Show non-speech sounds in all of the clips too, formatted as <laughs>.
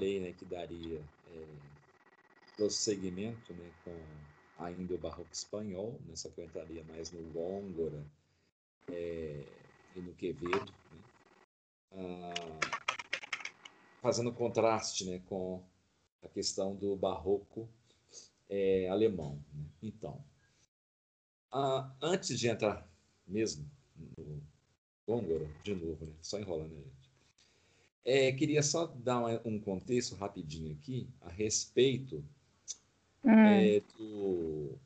falei né, que daria é, prosseguimento né, com ainda o barroco espanhol, né, só que eu entraria mais no Góngora é, e no Quevedo, né, ah, fazendo contraste né, com a questão do barroco é, alemão. Né. Então, ah, antes de entrar mesmo no Góngora, de novo, né, só enrolando, né? É, queria só dar um contexto rapidinho aqui a respeito hum. é, do,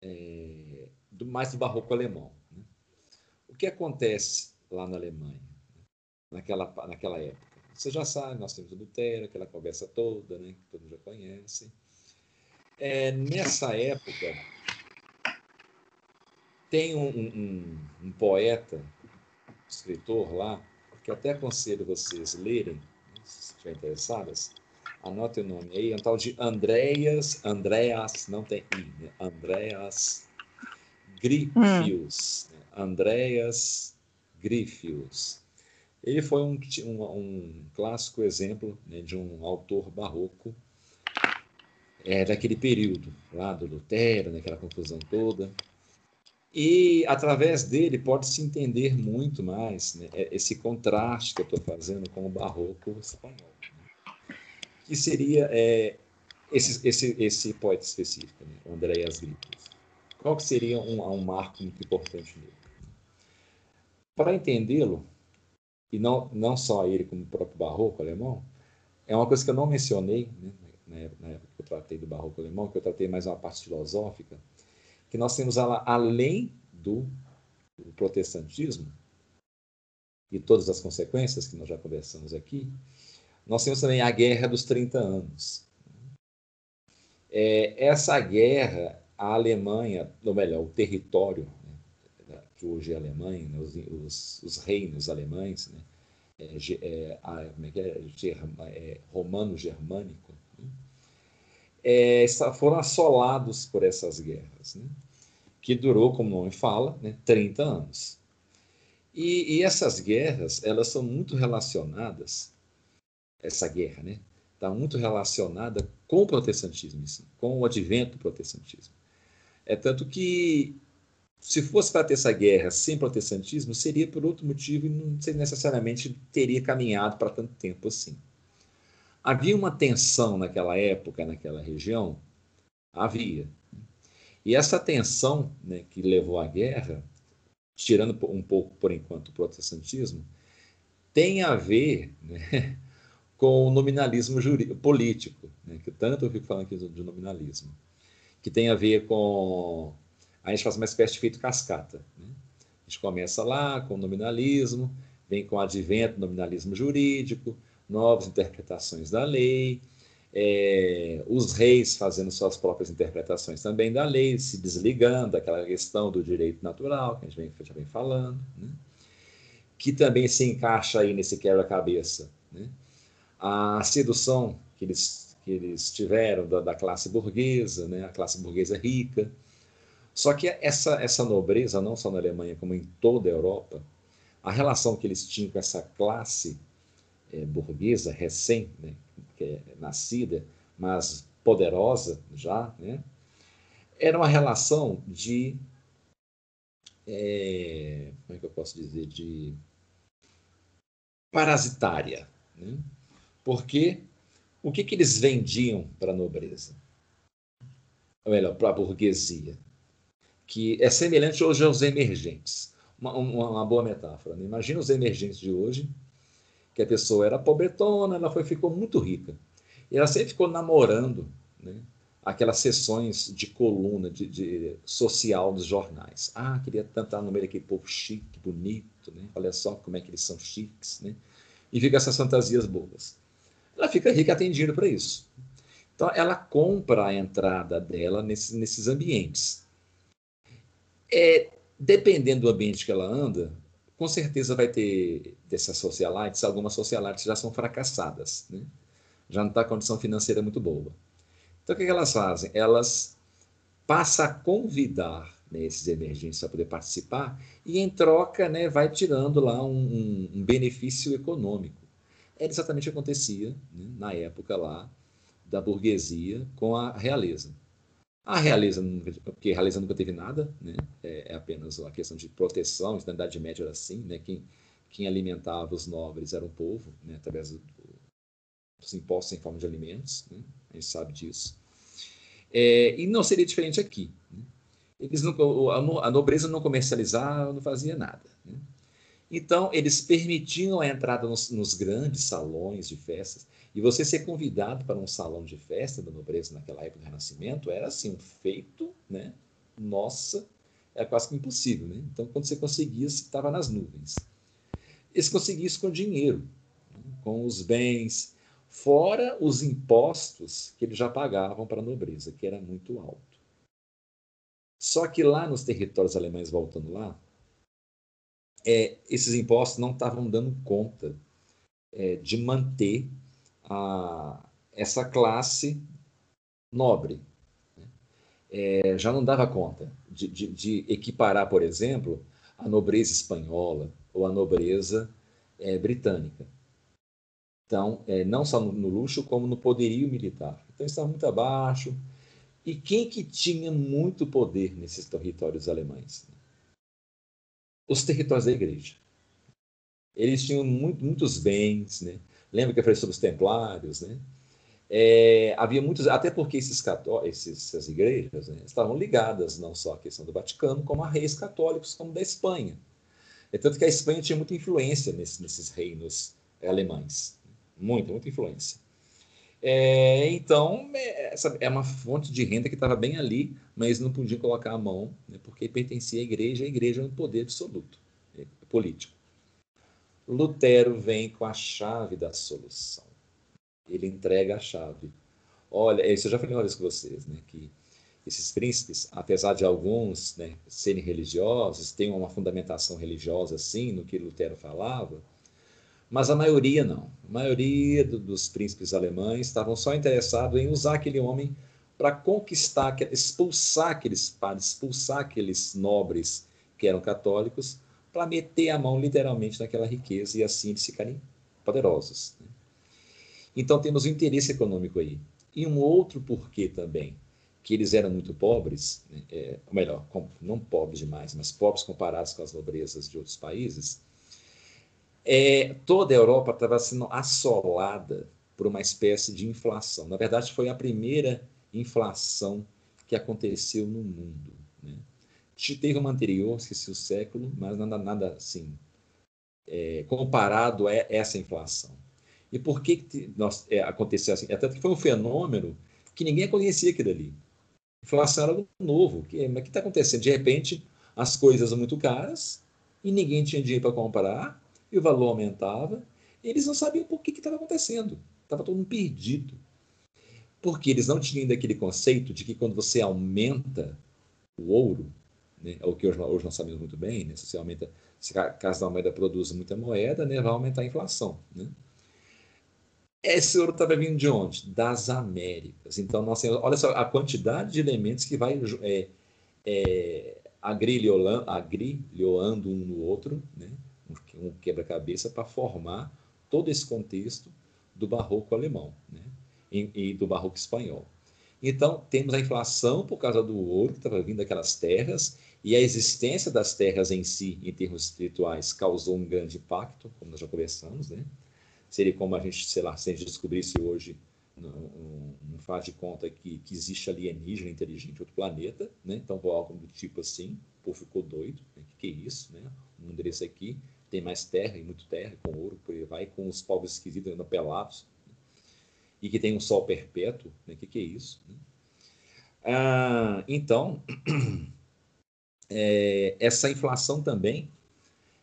é, do, mais do barroco alemão. Né? O que acontece lá na Alemanha, né? naquela, naquela época? Você já sabe, nós temos o Lutero, aquela conversa toda, né, que todo mundo já conhece. É, nessa época, tem um, um, um poeta, escritor lá, que eu até aconselho vocês lerem, se estiverem interessadas, anotem o nome aí, é um tal de Andreas, Andreas, não tem I, né? Andreas Griffius, hum. né? Andreas Griffius. Ele foi um, um, um clássico exemplo né, de um autor barroco é, daquele período, lá do Lutero, naquela confusão toda. E através dele pode-se entender muito mais né, é, esse contraste que eu estou fazendo com o barroco espanhol. Né? Que seria é, esse, esse, esse poeta específico, né, Andréas Gripos. Qual que seria um, um marco muito importante nele? Para entendê-lo, e não, não só ele como o próprio barroco alemão, é uma coisa que eu não mencionei né, na época que eu tratei do barroco alemão, que eu tratei mais uma parte filosófica, que nós temos além do, do protestantismo e todas as consequências que nós já conversamos aqui, nós temos também a Guerra dos 30 Anos. É, essa guerra, a Alemanha, ou melhor, o território, né, que hoje é a Alemanha, né, os, os, os, reinos alemães, né, é, é, a, é é, é romano-germânico, né, é, foram assolados por essas guerras. Né? Que durou, como o nome fala, né, 30 anos. E, e, essas guerras, elas são muito relacionadas, essa guerra, né, está muito relacionada com o protestantismo, com o advento do protestantismo. É tanto que, se fosse para ter essa guerra sem protestantismo, seria por outro motivo e não necessariamente teria caminhado para tanto tempo assim. Havia uma tensão naquela época, naquela região? Havia. E essa tensão né, que levou à guerra, tirando um pouco por enquanto o protestantismo, tem a ver né, <laughs> com o nominalismo político, né, que tanto eu fico falando aqui de nominalismo, que tem a ver com. A gente faz uma espécie de feito cascata. Né? A gente começa lá com o nominalismo, vem com o advento do nominalismo jurídico, novas interpretações da lei, é, os reis fazendo suas próprias interpretações também da lei, se desligando daquela questão do direito natural, que a gente vem, já vem falando, né? que também se encaixa aí nesse quebra-cabeça. Né? A sedução que eles, que eles tiveram da, da, classe burguesa, né? a classe burguesa rica. Só que essa, essa nobreza, não só na Alemanha, como em toda a Europa, a relação que eles tinham com essa classe é, burguesa recém, né, é nascida, mas poderosa já, né? era uma relação de. É, como é que eu posso dizer? De parasitária. Né? Porque o que, que eles vendiam para a nobreza? Ou melhor, para a burguesia? Que é semelhante hoje aos emergentes. Uma, uma, uma boa metáfora. Né? Imagina os emergentes de hoje que a pessoa era pobretona, ela foi, ficou muito rica. E ela sempre ficou namorando né, aquelas sessões de coluna de, de, social dos jornais. Ah, queria tanto estar no meio daquele povo chique, bonito, né? olha só como é que eles são chiques. Né? E fica essas fantasias boas. Ela fica rica dinheiro para isso. Então, ela compra a entrada dela nesses, nesses ambientes. É, dependendo do ambiente que ela anda, com certeza vai ter dessas socialites, algumas socialites já são fracassadas, né? já não está a condição financeira muito boa. Então, o que, elas fazem? Elas passam a convidar né, esses emergentes para poder participar e, em troca, né, vai tirando lá um, um, um benefício econômico. era exatamente o que acontecia né, na época lá da burguesia com a realeza. A realeza, porque a realeza nunca teve nada, né? é, é apenas uma questão de proteção, na Idade Média era assim, né? quem, quem alimentava os nobres era o povo, né? através do, dos impostos em forma de alimentos, né? a gente sabe disso. É, e não seria diferente aqui. Né? Eles não, a nobreza não comercializava, não fazia nada. Né? Então, eles permitiam a entrada nos, nos, grandes salões de festas. E você ser convidado para um salão de festa da nobreza naquela época do Renascimento era assim um feito, né? Nossa, era quase que impossível, né? Então, quando você conseguia, você estava nas nuvens. Eles conseguiam isso com dinheiro, né? com os bens, fora os impostos que eles já pagavam para a nobreza, que era muito alto. Só que lá nos territórios alemães, voltando lá, é, esses impostos não estavam dando conta é, de manter a, essa classe nobre. Né? É, já não dava conta de, de, de, equiparar, por exemplo, a nobreza espanhola ou a nobreza é, britânica. Então, é, não só no, no, luxo, como no poderio militar. Então, estava muito abaixo. E quem que tinha muito poder nesses territórios alemães? Os territórios da igreja. Eles tinham muito, muitos bens, né? Lembra que eu falei sobre os templários, né? É, havia muitos, até porque esses católicos, essas igrejas né, estavam ligadas não só à questão do Vaticano, como a reis católicos, como da Espanha. É tanto que a Espanha tinha muita influência nesse, nesses reinos alemães. Muita, muita influência. É, então, é, essa é uma fonte de renda que estava bem ali, mas não podia colocar a mão, né, porque pertencia à igreja, a igreja é um poder absoluto, é, político. Lutero vem com a chave da solução. Ele entrega a chave. Olha, isso eu já falei uma vez com vocês, né, que esses príncipes, apesar de alguns né, serem religiosos, têm uma fundamentação religiosa, assim, no que Lutero falava, mas a maioria não. A maioria do, dos príncipes alemães estavam só interessados em usar aquele homem para conquistar, expulsar aqueles padres, expulsar aqueles nobres que eram católicos para meter a mão literalmente naquela riqueza e assim eles ficarem poderosos. Né? Então temos o interesse econômico aí. E um outro porquê também, que eles eram muito pobres, né? é, ou melhor, não pobres demais, mas pobres comparados com as nobrezas de outros países, é, toda a Europa estava sendo assolada por uma espécie de inflação. Na verdade, foi a primeira inflação que aconteceu no mundo. Teve uma anterior, esqueci o século, mas nada, nada assim é, comparado a essa inflação. E por que, que nós, é, aconteceu assim? Até que foi um fenômeno que ninguém conhecia aquilo ali. Inflação era algo novo. Que, mas o que está acontecendo? De repente, as coisas muito caras e ninguém tinha dinheiro para comprar e o valor aumentava. Eles não sabiam por que estava acontecendo. Estava todo mundo perdido. Porque eles não tinham ainda aquele conceito de que quando você aumenta o ouro, né, é o que hoje, hoje nós sabemos muito bem, né, se você aumenta, se a casa da moeda produz muita moeda, né, vai aumentar a inflação. Né? Esse ouro estava vindo de onde? Das Américas. Então, nós olha só a quantidade de elementos que vai é, é, agrilhoando um no outro, né? um quebra-cabeça para formar todo esse contexto do barroco alemão né? e, e do barroco espanhol. Então, temos a inflação por causa do ouro que estava vindo daquelas terras, e a existência das terras em si, em termos espirituais, causou um grande impacto, como nós já conversamos, né? Seria como a gente, sei lá, se a gente descobrisse hoje, não, não faz de conta que, que existe alienígena inteligente outro planeta, né? Então, algo do tipo assim, o povo ficou doido, né? que, que é isso, né? Um endereço aqui, tem mais terra, e muito terra, com ouro, por aí vai, com os povos esquisitos ainda pelados, e que tem um sol perpétuo, né? que, que é isso? Né? Ah, então, <clears throat> é, essa inflação também,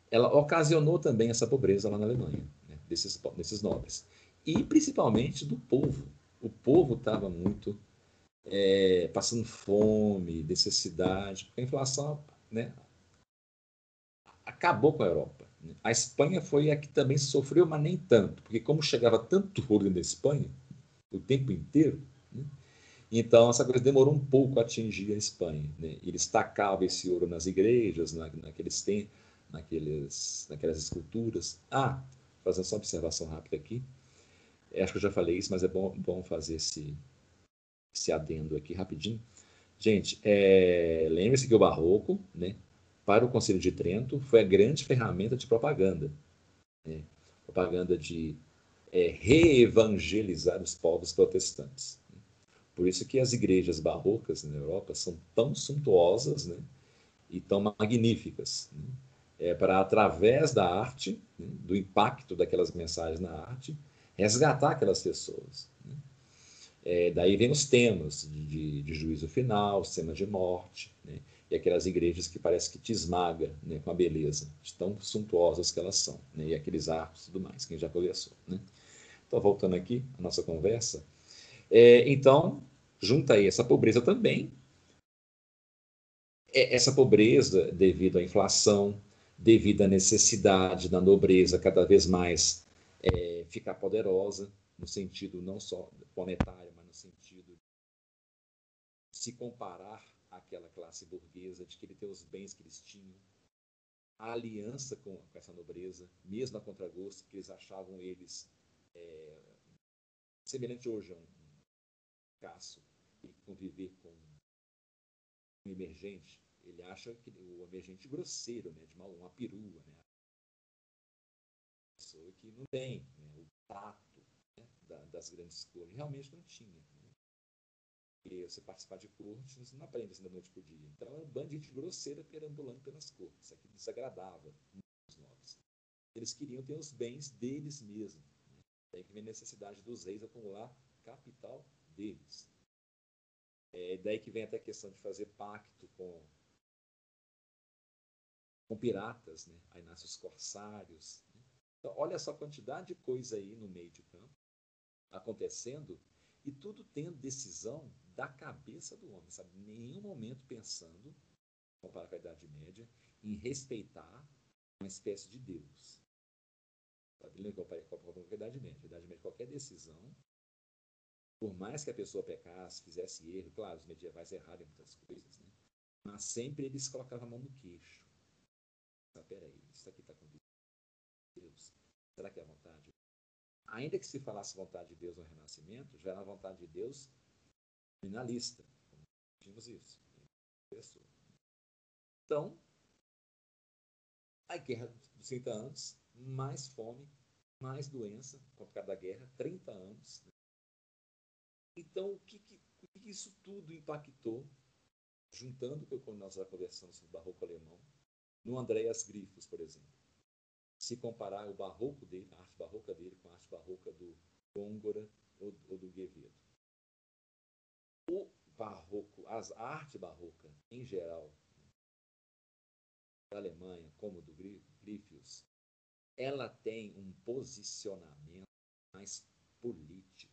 ela ocasionou também essa pobreza lá na Alemanha, né? desses, desses nobres. E principalmente do povo. O povo estava muito é, passando fome, necessidade, porque a inflação né, acabou com a Europa. A Espanha foi a que também sofreu, mas nem tanto, porque como chegava tanto ouro da Espanha, o tempo inteiro. Então, essa coisa demorou um pouco a atingir a Espanha. Né? Eles tacavam esse ouro nas igrejas, na, naqueles tem, naqueles, naquelas esculturas. Ah, fazendo só uma observação rápida aqui. É, acho que eu já falei isso, mas é bom, bom fazer esse, esse adendo aqui rapidinho. Gente, é, lembre-se que o Barroco, né, para o Conselho de Trento, foi a grande ferramenta de propaganda. Né? Propaganda de é, reevangelizar os povos protestantes. Por isso que as igrejas barrocas na Europa são tão suntuosas né, e tão magníficas. Né? É para, através da arte, né, do impacto daquelas mensagens na arte, resgatar aquelas pessoas. Né? É, daí vem os temas de, de, de juízo final, temas de morte, né? e aquelas igrejas que parece que te esmaga né, com a beleza, de tão suntuosas que elas são, né? e aqueles arcos e tudo mais, quem já conversou. Né? Então, voltando aqui à nossa conversa, é, então, junta aí essa pobreza também, é, essa pobreza devido à inflação, devido à necessidade da nobreza cada vez mais é, ficar poderosa, no sentido não só monetário, mas no sentido de se comparar àquela classe burguesa, de querer ter os bens que eles tinham, a aliança com, com essa nobreza, mesmo a contragosto, que eles achavam eles é, semelhante hoje a um, caço e conviver com um emergente, ele acha que o emergente grosseiro, né, de uma, uma perua, né, pessoa que não tem né, o tato né, da, das grandes cores, realmente não tinha. Né? E você participar de cortes, você não aprende assim da noite para dia. Então, era um bando de gente grosseira perambulando pelas cortes. Isso aqui desagradava os nobres. Eles queriam ter os bens deles mesmos. Daí que vem a necessidade dos reis acumular capital deles. É daí que vem até a questão de fazer pacto com, com piratas, né? aí nascem os corsários. Né? Então, olha só a quantidade de coisa aí no meio de campo acontecendo e tudo tendo decisão da cabeça do homem, sabe? Nenhum momento pensando, comparado com a Idade Média, em respeitar uma espécie de Deus. Lembra que eu com a Idade Média. Idade Média, qualquer decisão, por mais que a pessoa pecasse, fizesse erro, claro, os medievais erraram em muitas coisas, né? mas sempre eles colocavam a mão no queixo. Ah, peraí, isso aqui está com Deus. Será que é a vontade? Ainda que se falasse vontade de Deus no Renascimento, já era a vontade de Deus finalista. Vimos isso. Então, a guerra dos 30 anos mais fome, mais doença, por causa da guerra, 30 anos. Né? Então, o que, que, o que, isso tudo impactou, juntando com quando nós já conversamos sobre o barroco alemão, no Andreas Grifos, por exemplo. Se comparar o barroco dele, a arte barroca dele, com a arte barroca do Góngora ou, ou do Guevedo. O barroco, as, a arte barroca, em geral, da Alemanha, como do Griffius, ela tem um posicionamento mais político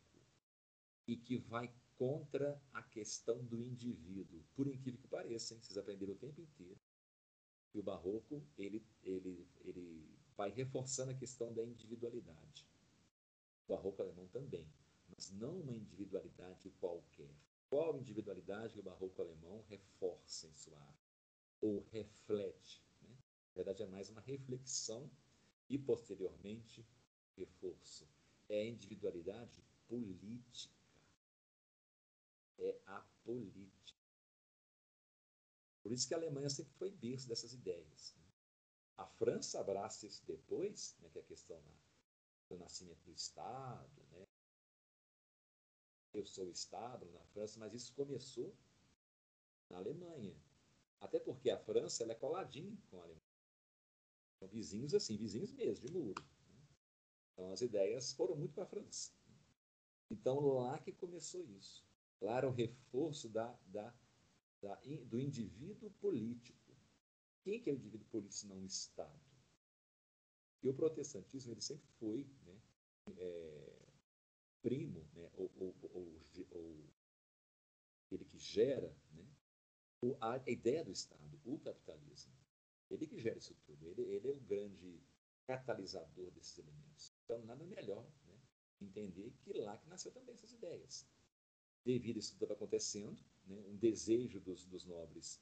e que vai contra a questão do indivíduo. Por incrível que pareça, hein? vocês aprenderam o tempo inteiro que o barroco ele, ele, ele vai reforçando a questão da individualidade. O barroco alemão também, mas não uma individualidade qualquer. Qual individualidade que o barroco alemão reforça em sua arte? Ou reflete? Né? Na verdade, é mais uma reflexão e, posteriormente, reforço. É a individualidade política. É a política. Por isso que a Alemanha sempre foi berço dessas ideias. Né? A França abraça isso depois, né, que é a questão do nascimento do Estado. Né? Eu sou o Estado na França, mas isso começou na Alemanha. Até porque a França ela é coladinha com a Alemanha. São vizinhos assim, vizinhos mesmo, de muro. Né? Então as ideias foram muito para a França. Então lá que começou isso. Lá era o reforço da, da, da, do indivíduo político. Quem que é o indivíduo político se não o Estado? E o protestantismo ele sempre foi né, é, primo, né, ou, ou, ou, ou, ele que gera né, a ideia do Estado, o capitalismo. Ele que gera isso tudo. Ele, ele é o grande catalisador desses elementos. Então, nada melhor né, entender que lá que nasceu também essas ideias. Devido a isso tudo acontecendo, né, um desejo dos, dos nobres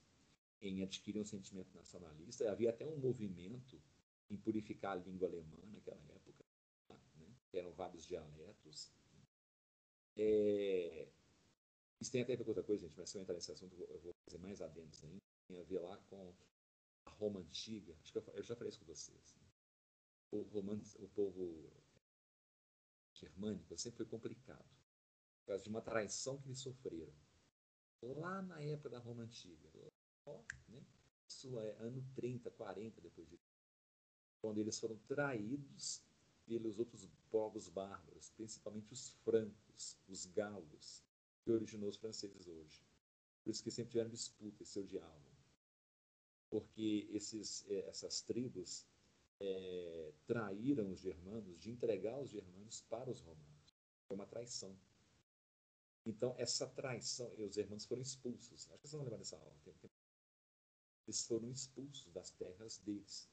em adquirir um sentimento nacionalista, havia até um movimento em purificar a língua alemã naquela época, eram vários dialetos. É, isso tem até a ver com outra coisa, gente, mas se eu entrar nesse assunto, eu vou fazer mais adendos ainda. Tem a ver lá com a Roma antiga. Acho que eu, já falei isso com vocês. Né? O, o povo germânico sempre foi complicado, por causa de uma traição que eles sofreram. Lá na época da Roma antiga, lá, né? isso é ano 30, 40 depois de quando eles foram traídos pelos outros povos bárbaros, principalmente os francos, os galos, que originou os franceses hoje. Por isso que sempre tiveram disputa, se odiavam. Porque esses, eh, essas tribos é, traíram os germanos de entregar os germanos para os romanos. Foi uma traição. Então, essa traição, e os germanos foram expulsos. Acho que vocês vão lembrar dessa aula. Eles foram expulsos das terras deles.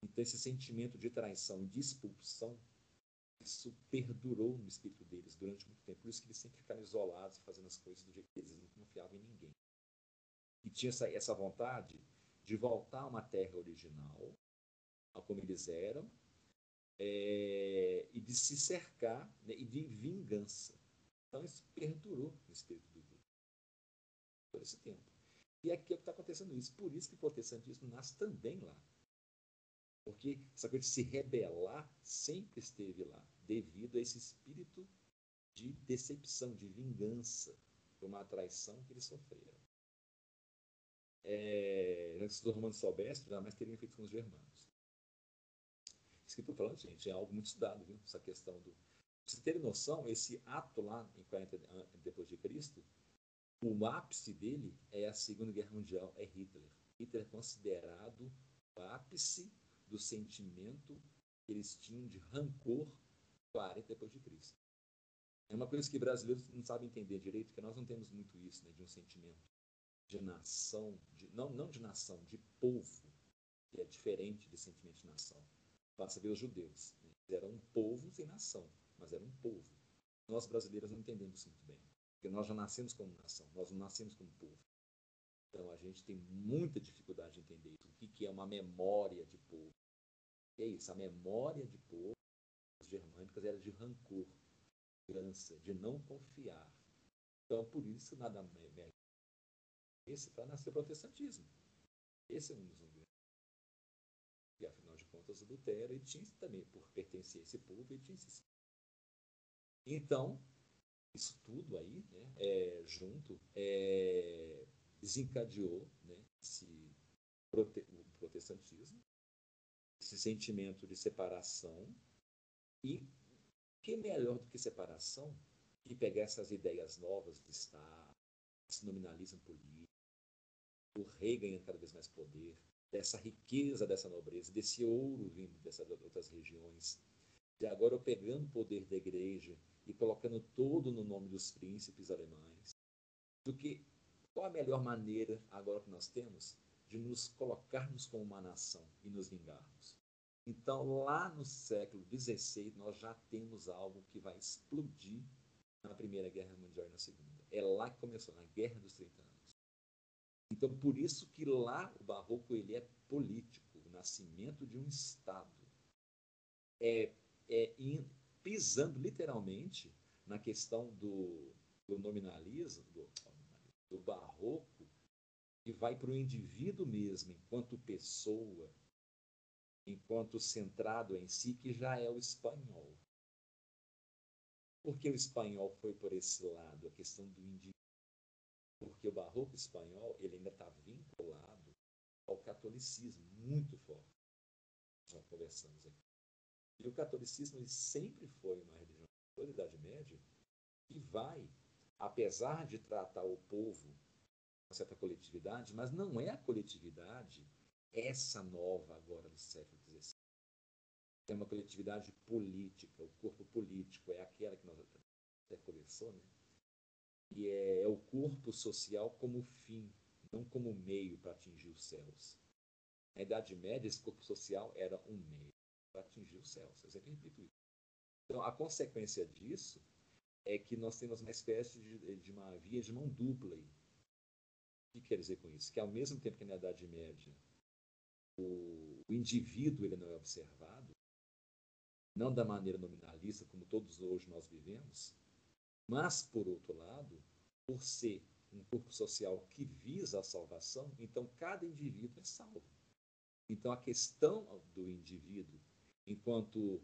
Então, esse sentimento de traição, de expulsão, isso perdurou no espírito deles durante muito tempo. Por isso que eles sempre ficaram isolados, fazendo as coisas do jeito que eles não confiavam em ninguém. E tinha essa, essa vontade de voltar a uma terra original, como eles eram, é, e de se cercar né, e de vingança. Então isso perdurou no espírito do grupo por esse tempo. E aqui é o que está acontecendo isso. Por isso que o protestantismo nasce também lá. Porque essa coisa de se rebelar sempre esteve lá, devido a esse espírito de decepção, de vingança, por uma traição que eles sofreram. É, se os romanos soubessem, jamais teriam feito com os germanos. Isso que estou falando, gente, é algo muito estudado, viu? Essa questão do. Pra vocês terem noção, esse ato lá em 40 depois de Cristo, o ápice dele é a Segunda Guerra Mundial, é Hitler. Hitler é considerado o ápice do sentimento que eles tinham de rancor 40 depois de Cristo. É uma coisa que brasileiros não sabem entender direito, porque nós não temos muito isso, né, de um sentimento de nação, de, não, não de nação, de povo, que é diferente de sentimento de nação. Basta ver os judeus. Né? Eles eram um povo sem nação, mas eram um povo. Nós brasileiros não entendemos muito bem. Porque nós já nascemos como nação, nós não nascemos como povo. Então a gente tem muita dificuldade de entender isso. O que, que é uma memória de povo? é isso, a memória de povo germânicas era de rancor, de de não confiar. Então por isso nada melhor esse para nascer protestantismo. Esse é um dos e afinal de contas, Lutero ele tinha também, por pertencer a esse povo, ele tinha esse Então, isso tudo aí, né, é, junto, é, desencadeou né, esse prote o protestantismo, esse sentimento de separação, e que melhor do que separação que pegar essas ideias novas de Estado, esse nominalismo político, o rei ganhando cada vez mais poder, dessa riqueza dessa nobreza, desse ouro vindo dessas outras regiões. E agora eu pegando o poder da igreja e colocando todo no nome dos príncipes alemães, do que qual a melhor maneira agora que nós temos de nos colocarmos como uma nação e nos vingarmos? Então, lá no século XVI, nós já temos algo que vai explodir na Primeira Guerra Mundial e na Segunda. É lá que começou, na Guerra dos 30 anos. Então, por isso que lá o barroco ele é político, o nascimento de um Estado. É, é in, pisando literalmente na questão do, do nominalismo, do, do barroco, que vai para o indivíduo mesmo, enquanto pessoa, enquanto centrado em si, que já é o espanhol. Porque o espanhol foi por esse lado, a questão do indivíduo porque o barroco espanhol ele ainda está vinculado ao catolicismo muito forte. Nós conversamos aqui. E o catolicismo ele sempre foi uma religião da Idade Média que vai, apesar de tratar o povo com certa coletividade, mas não é a coletividade essa nova agora do século XVI. É uma coletividade política, o corpo político é aquela que nós até conversou, né? que é, é o corpo social como fim, não como meio para atingir os céus. Na Idade Média, esse corpo social era um meio para atingir os céus. Eu sempre repito isso. Então, a consequência disso é que nós temos uma espécie de, de uma via de mão dupla aí. O que quer dizer com isso? Que ao mesmo tempo que na Idade Média o, o indivíduo ele não é observado, não da maneira nominalista como todos hoje nós vivemos, mas, por outro lado, por ser um corpo social que visa a salvação, então cada indivíduo é salvo. Então a questão do indivíduo, enquanto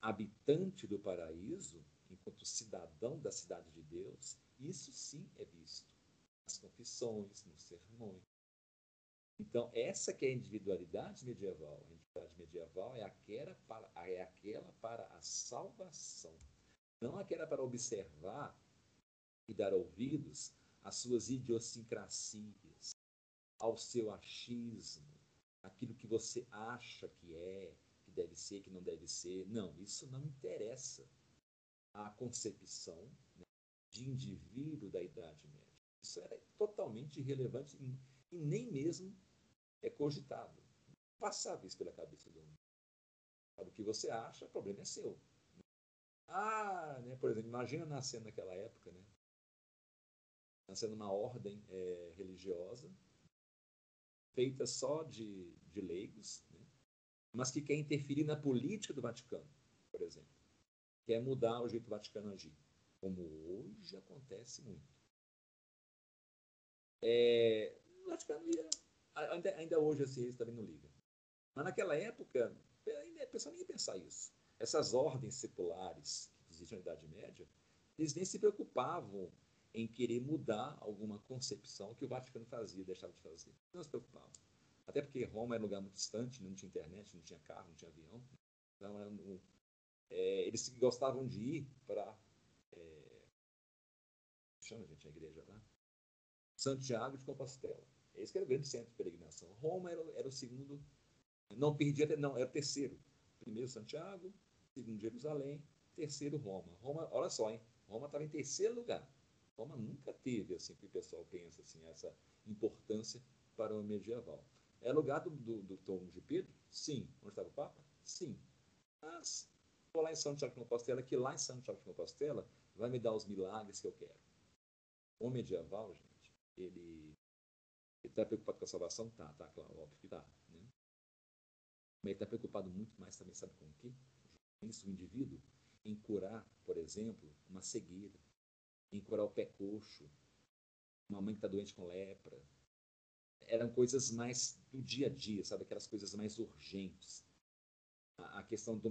habitante do paraíso, enquanto cidadão da cidade de Deus, isso sim é visto nas confissões, nos sermões. Então, essa que é a individualidade medieval. A individualidade medieval é aquela para, é aquela para a salvação, não aquela para observar e dar ouvidos às suas idiosincrasias, ao seu achismo, aquilo que você acha que é, deve ser, que não deve ser. Não, isso não interessa à concepção né, de indivíduo da Idade Média. Isso era totalmente irrelevante e, nem mesmo é cogitado. Passava isso pela cabeça do homem. O que você acha, o problema é seu. Ah, né, por exemplo, imagina nascendo naquela época, né? Nascendo uma ordem é, religiosa, feita só de, de leigos? Mas que quer interferir na política do Vaticano, por exemplo. Quer mudar o jeito do Vaticano agir, como hoje acontece muito. É, o Vaticano ia, ainda, ainda hoje assim, eles também não ligam. Mas naquela época, a pessoa nem ia pensar isso. Essas ordens seculares que existiam na Idade Média, eles nem se preocupavam em querer mudar alguma concepção que o Vaticano fazia, deixava de fazer. Não se preocupavam. Até porque Roma era um lugar muito distante, não tinha internet, não tinha carro, não tinha avião. Então, um, é, eles gostavam de ir para. É, chama, gente, a igreja lá? Santiago de Compostela. Esse era o grande centro de peregrinação. Roma era, era o segundo. Não perdia, não, era o terceiro. Primeiro Santiago, segundo Jerusalém, terceiro Roma. Roma, olha só, hein? Roma estava em terceiro lugar. Roma nunca teve, assim, que o pessoal pensa, assim, essa importância para o medieval. É lugar do, do, do Tom de Pedro? Sim. Onde estava o Papa? Sim. Mas vou lá em São Tiago de Compostela, que lá em São Tiago de Compostela vai me dar os milagres que eu quero. O medieval, gente, ele está preocupado com a salvação? Tá, tá, claro, óbvio que tá. Né? Mas ele está preocupado muito mais também, sabe com o quê? Isso, o indivíduo, em curar, por exemplo, uma cegueira, em curar o pé coxo, uma mãe que está doente com lepra, eram coisas mais do dia a dia, sabe? Aquelas coisas mais urgentes. A, a questão de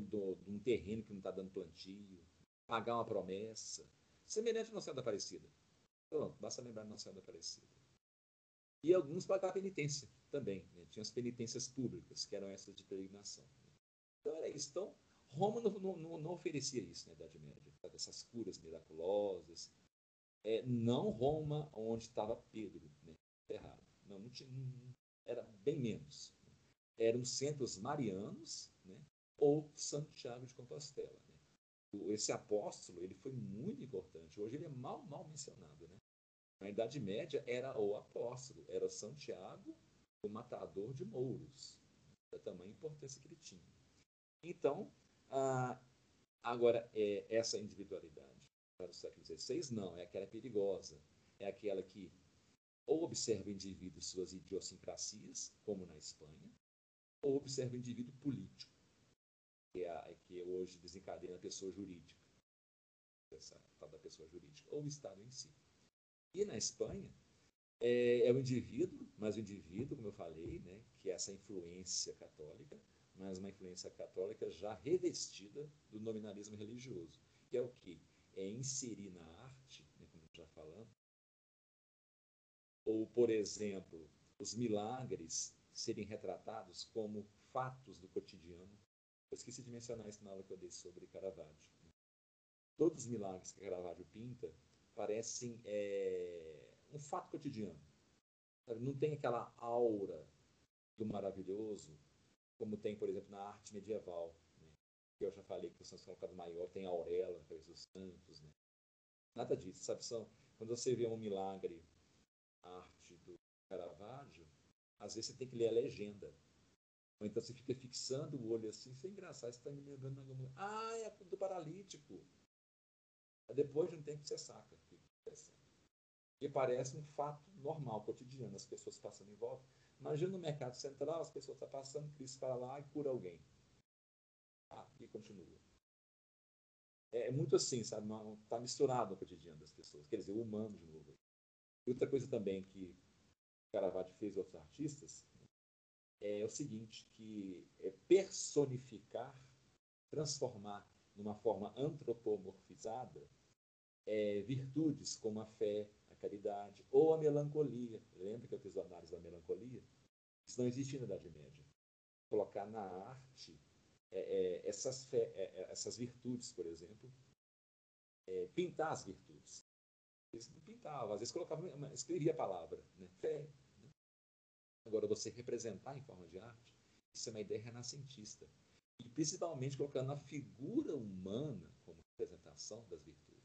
um terreno que não está dando plantio, pagar uma promessa. Semelhante ao Nossa Senhora da Aparecida. Pronto, basta lembrar de Nossa Senhora da Aparecida. E alguns pagar penitência também. Né? Tinha as penitências públicas, que eram essas de peregrinação. Então era isso. Então, Roma não, não, não oferecia isso na Idade Média. Essas curas miraculosas. É, não Roma, onde estava Pedro, né? errado. Não, não tinha, era bem menos. Eram centros marianos né? ou Santiago de Compostela. Né? Esse apóstolo ele foi muito importante. Hoje ele é mal, mal mencionado. Né? Na Idade Média era o apóstolo, era Santiago, o matador de mouros, da tamanha importância que ele tinha. Então, agora, é, essa individualidade para o século XVI, não, é aquela perigosa, é aquela que ou observa o indivíduo suas idiosincrasias, como na Espanha, ou observa o indivíduo político, que é, a, que hoje desencadeia a pessoa jurídica, essa tal da pessoa jurídica, ou o Estado em si. E na Espanha, é, é o indivíduo, mas o indivíduo, como eu falei, né, que é essa influência católica, mas uma influência católica já revestida do nominalismo religioso, que é o que? É inserir na arte, né, como já falamos, ou, por exemplo, os milagres serem retratados como fatos do cotidiano. Eu esqueci de mencionar isso na aula que eu dei sobre Caravaggio. Todos os milagres que Caravaggio pinta parecem é, um fato cotidiano. Não tem aquela aura do maravilhoso, como tem, por exemplo, na arte medieval. Né? Eu já falei que o Santos Colocado Maior tem a auréola, a dos santos. Né? Nada disso, sabe? São, quando você vê um milagre arte do Caravaggio, às vezes você tem que ler a legenda. Ou então você fica fixando o olho assim, isso é engraçado, você está me de alguma Ah, é do paralítico. Depois de um tempo você saca o que está E parece um fato normal, cotidiano, as pessoas passando em volta. Imagina no mercado central, as pessoas estão passando, Cristo para lá e cura alguém. Ah, e continua. é, é muito assim, sabe? Está misturado no cotidiano das pessoas. Quer dizer, o humano de novo. Outra coisa também que Caravaggio fez outros artistas é o seguinte, que é personificar, transformar numa forma antropomorfizada é, virtudes como a fé, a caridade ou a melancolia. Lembra que eu fiz a análise da melancolia? Isso não existia na Idade Média. Colocar na arte é, é, essas, fé, é, é, essas virtudes, por exemplo, é, pintar as virtudes. Eles não pintavam, às vezes colocavam, escrevia a palavra, né? fé. Né? Agora, você representar em forma de arte, isso é uma ideia renascentista. E principalmente colocando a figura humana como representação das virtudes.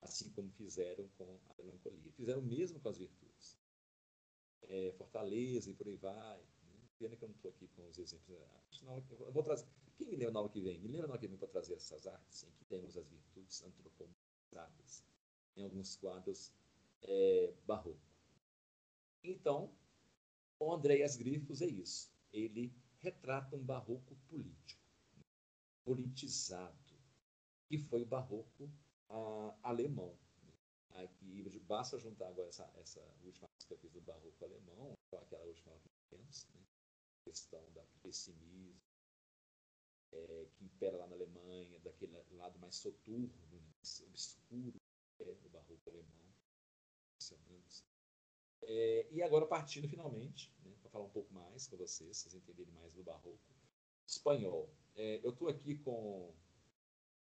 Assim como fizeram com a melancolia. Fizeram o mesmo com as virtudes. É, fortaleza e por aí vai. Né? Pena que eu não estou aqui com os exemplos. Vou trazer. Quem me lembra na aula que vem? Me lembra na aula que vem para trazer essas artes em que temos as virtudes em alguns quadros é, barroco. Então, o Andréas Grifos é isso. Ele retrata um barroco político, politizado, que foi o barroco ah, alemão. Aqui, basta juntar agora essa, essa última que eu fiz do barroco alemão, aquela última que temos, né? questão do pessimismo, é, que impera lá na Alemanha, daquele lado mais soturno, né? obscuro, é, do barroco alemão. É, e agora partindo finalmente, né, para falar um pouco mais com vocês, vocês entenderem mais do barroco espanhol. É, eu estou aqui com um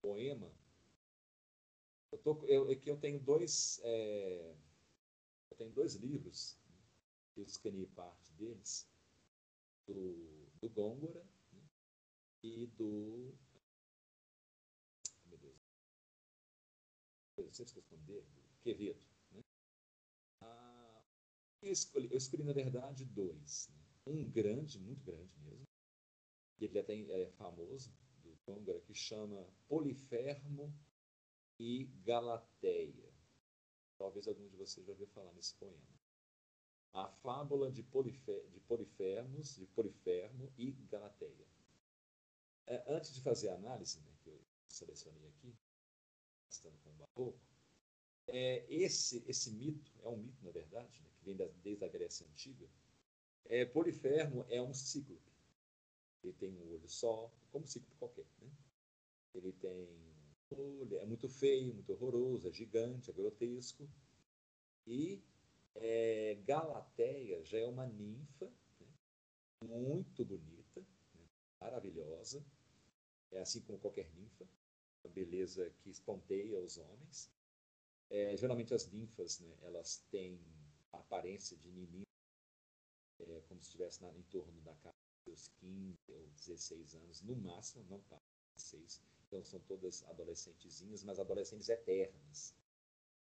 poema. Eu tô, eu, aqui eu tenho dois, é, eu tenho dois livros, eu escaneei parte deles, do, do Gôngora né, e do meu Deus, eu sempre esqueço o nome dele, Quevedo. Né? Ah, eu, escolhi, eu escolhi, na verdade, dois. Né? Um grande, muito grande mesmo, ele até é famoso, do Gôngora, que chama Polifermo e Galateia. Talvez algum de vocês já ouviu falar nesse poema. A fábula de, Polifer, de Polifermos, de Polifermo e Galateia. É, antes de fazer a análise, né, que eu selecionei aqui, estando com o barroco, é, esse, esse mito, é um mito, na verdade, né, que vem da, desde a Grécia Antiga, é, Polifermo é um cíclope. Ele tem um olho só, como um cíclope qualquer. Né? Ele tem um olho, é muito feio, muito horroroso, é gigante, é grotesco. E é, Galateia já é uma ninfa né? muito bonita? Maravilhosa, é assim como qualquer ninfa, a beleza que esponteia os homens. É, geralmente as ninfas, né, elas têm a aparência de meninas, é, como se estivesse na, em torno da casa dos 15 ou 16 anos, no máximo, não para 16. Então são todas adolescentezinhas, mas adolescentes eternas.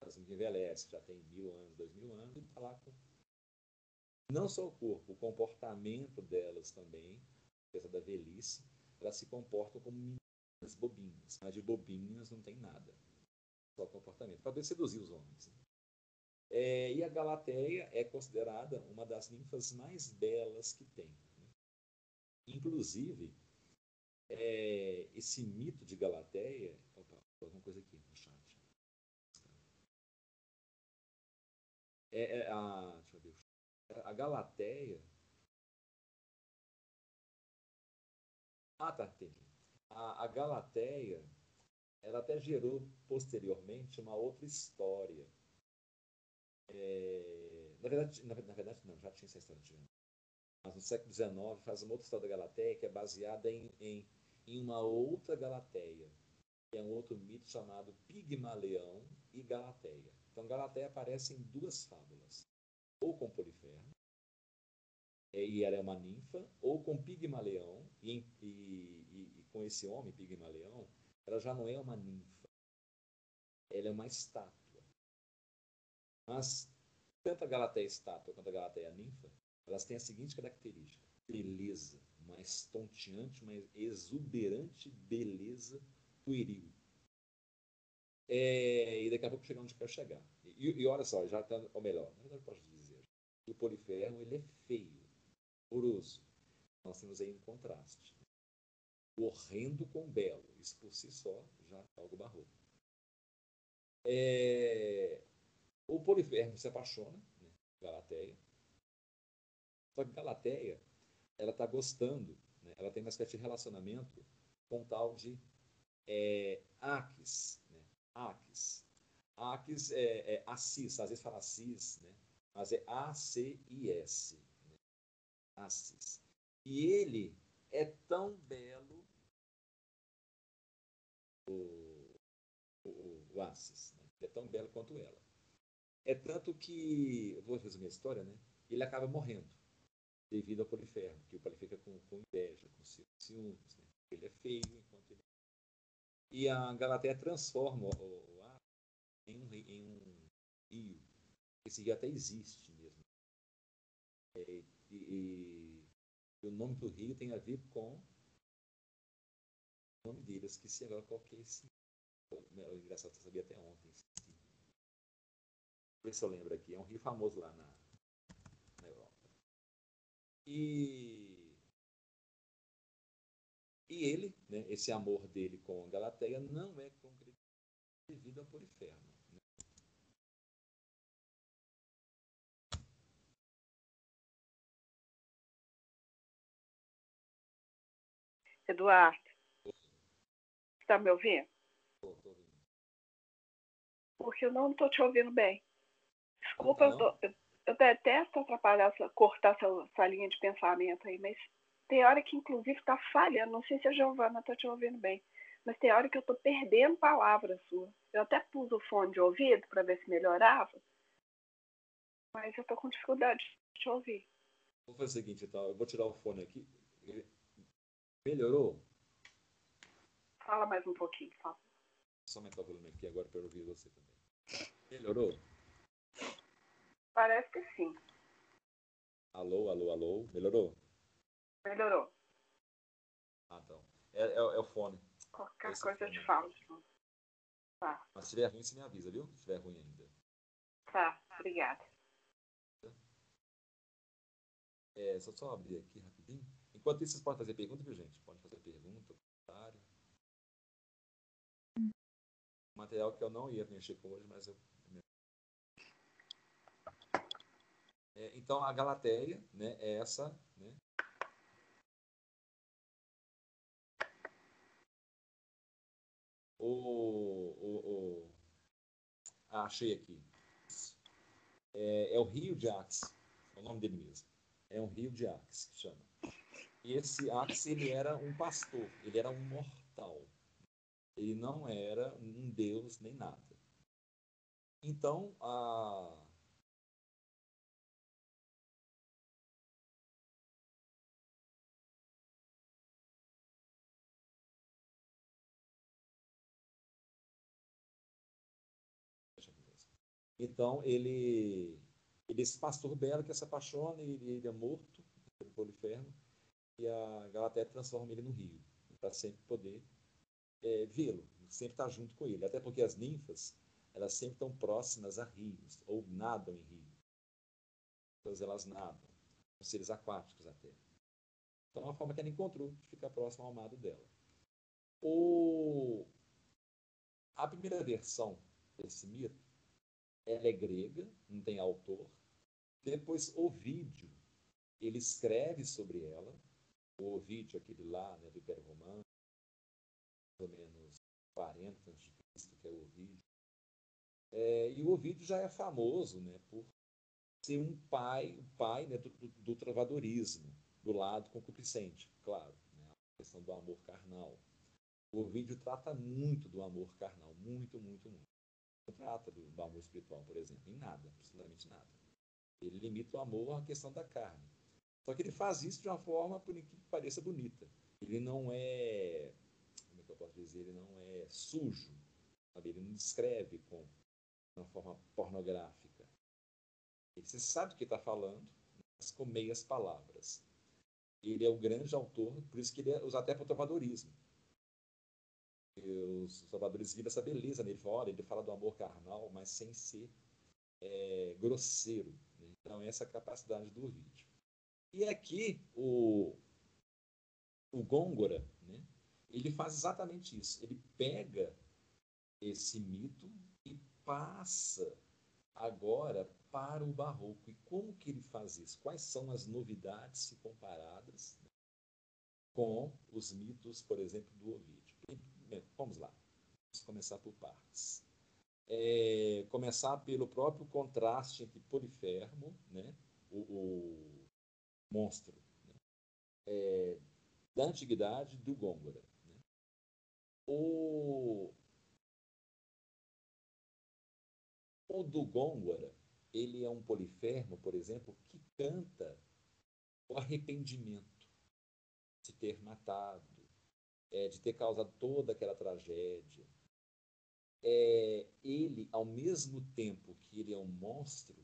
Elas não envelhecem, já tem mil anos, dois mil anos, e está lá com. Não só o corpo, o comportamento delas também, apesar da velhice, elas se comportam como meninas bobinhas. Mas de bobinhas não tem nada só comportamento, para seduzir os homens. É, e a Galateia é considerada uma das ninfas mais belas que tem. Né? Inclusive, é, esse mito de Galateia. Opa, alguma coisa aqui no chat. É, é, a, deixa eu ver. A Galateia. Ah, tá. A, a Galateia ela até gerou posteriormente uma outra história. É, na, verdade, na, na, verdade, não, já tinha essa história antigamente. Mas no século XIX faz uma outra história da Galateia que é baseada em, em, em uma outra Galateia, que é um outro mito chamado Pigmaleão e Galateia. Então, Galateia aparece em duas fábulas, ou com Poliferno, e ela é uma ninfa, ou com Pigmaleão, e, e, e, e com esse homem, Pigmaleão, ela já não é uma ninfa. Ela é uma estátua. Mas, tanto a Galateia estátua quanto a Galateia ninfa, elas têm a seguinte característica: beleza, uma estonteante, uma exuberante beleza pueril. É, e daqui a pouco chegar onde quer chegar. E, e, olha só, já está, ou melhor, na verdade posso dizer, o poliferro ele é feio, poroso. Nós temos aí um contraste. horrendo com belo. Isso por si só já é algo barroco. É... O Polifermo se apaixona, né? Galateia. Só que Galateia, ela está gostando, né? ela tem uma espécie de relacionamento com tal de é, Aques. Né? Aques. Aques é, é Assis, às vezes fala Assis, né? mas é A-C-I-S. Assis. E ele é tão belo, o, o, o Assis, né? é tão belo quanto ela. É tanto que, vou resumir a história, né? ele acaba morrendo devido ao Polifermo, que o Polifermo fica com, com inveja, com ciúmes. Né? Ele é feio, enquanto ele... E a Galateia transforma o, o ar em um, em um rio. Esse rio até existe mesmo. É, e, e, o nome do rio tem a ver com o nome dele. Eu esqueci agora qual que é esse. O engraçado, eu sabia até ontem. Ver se eu lembro aqui. É um rio famoso lá na, na Europa. E, e ele, né, esse amor dele com Galateia, não é concretizado devido a Polifermo. Eduardo, está me ouvindo? Porque eu não estou te ouvindo bem. Desculpa, eu, tô, eu, eu, detesto atrapalhar, cortar essa, essa, linha de pensamento aí, mas tem hora que, inclusive, está falhando. Não sei se a Giovana está te ouvindo bem, mas tem hora que eu estou perdendo palavras sua. Eu até pus o fone de ouvido para ver se melhorava, mas eu estou com dificuldade de te ouvir. Vou fazer o seguinte, então, eu vou tirar o fone aqui. Melhorou? Fala mais um pouquinho, fala. Só aumentar o volume aqui agora para eu ouvir você também. Melhorou? Parece que sim. Alô, alô, alô. Melhorou? Melhorou. Ah, então. É, é, é o fone. Qualquer Esse coisa eu te falo. Tá. Mas se estiver ruim, você me avisa, viu? Se estiver ruim ainda. Tá, obrigada. É, só, só abrir aqui rapidinho. Enquanto isso, vocês podem fazer pergunta, viu, gente? Pode fazer pergunta, comentário. Material que eu não ia mexer com hoje, mas eu É, então, a Galateia né, é essa. Né, o, o, o, ah, achei aqui. É, é, o Rio de Axe, é o nome dele mesmo. É um rio de Axe que chama. E esse Axe, ele era um pastor, ele era um mortal. Ele não era um deus nem nada. Então, a, Então, ele, ele esse pastor belo que se apaixona, ele, ele é morto pelo Polifermo, e a Galateia transforma ele no rio, para sempre poder é, vê-lo, sempre estar junto com ele. Até porque as ninfas, elas sempre estão próximas a rios, ou nadam em rios. Todas elas nadam, são seres aquáticos até. Então, é uma forma que ela encontrou de ficar próximo ao amado dela. O... A primeira versão desse mito ela é grega, não tem autor. Depois, Ovídio, ele escreve sobre ela. O Ovídio, aquele lá, né, do Império Romano, ou menos 40 a.C., que é o Ovídio. É, e o Ovídio já é famoso né, por ser um pai, um pai né, do, do, do travadorismo, do lado concupiscente, claro, né, a questão do amor carnal. O Ovídio trata muito do amor carnal, muito, muito, muito não trata do, do, amor espiritual, por exemplo, em nada, absolutamente nada. Ele limita o amor à questão da carne. Só que ele faz isso de uma forma, por que pareça, bonita. Ele não é, como é que eu posso dizer, ele não é sujo, sabe? ele não descreve com uma forma pornográfica. Ele, você sabe o que está falando, mas com meias palavras. Ele é o grande autor, por isso que ele usa até para o trovadorismo os salvadores viram essa beleza nele. Olha, ele fala do amor carnal, mas sem ser é, grosseiro. Né? Então, essa é a capacidade do vídeo. E aqui, o, o Gôngora, né? ele faz exatamente isso. Ele pega esse mito e passa agora para o barroco. E como que ele faz isso? Quais são as novidades se comparadas com os mitos, por exemplo, do Ovídio? Vamos lá. Vamos começar por partes. É, começar pelo próprio contraste entre Polifermo, né, o, o monstro, né, é, da antiguidade do Gôngora. Né. O, o do Gôngora, ele é um polifermo, por exemplo, que canta o arrependimento de ter matado, é, de ter causado toda aquela tragédia. É, ele, ao mesmo tempo que ele é um monstro,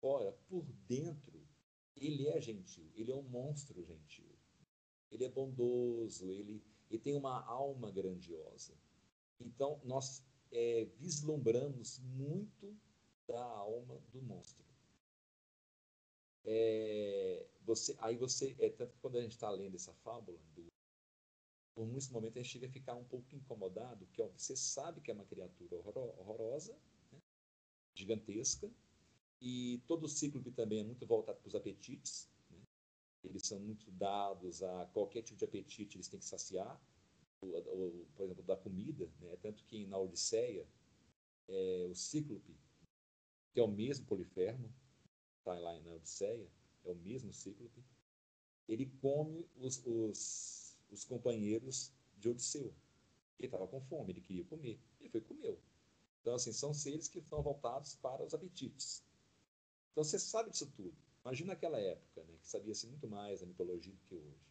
fora, por dentro, ele é gentil, ele é um monstro gentil. Ele é bondoso, ele, ele tem uma alma grandiosa. Então, nós é, vislumbramos muito da alma do monstro. É, você, aí você, é tanto que quando a gente está lendo essa fábula, do, por muitos momentos a gente chega a ficar um pouco incomodado, porque ó, você sabe que é uma criatura horrorosa, né, gigantesca, e todo o ciclo também é muito voltado para os apetites. Né, eles são muito dados a qualquer tipo de apetite, eles têm que saciar, o, por exemplo, da comida, né, tanto que na Odisseia, é, o cíclope que é o mesmo Polifermo, está lá na Odisseia, é o mesmo Cíclope, ele come os, os, os companheiros de Odisseu. Ele estava com fome, ele queria comer, ele foi e comeu. Então, assim, são seres que estão voltados para os apetites. Então, você sabe disso tudo. Imagina aquela época, né, que sabia-se muito mais da mitologia do que hoje.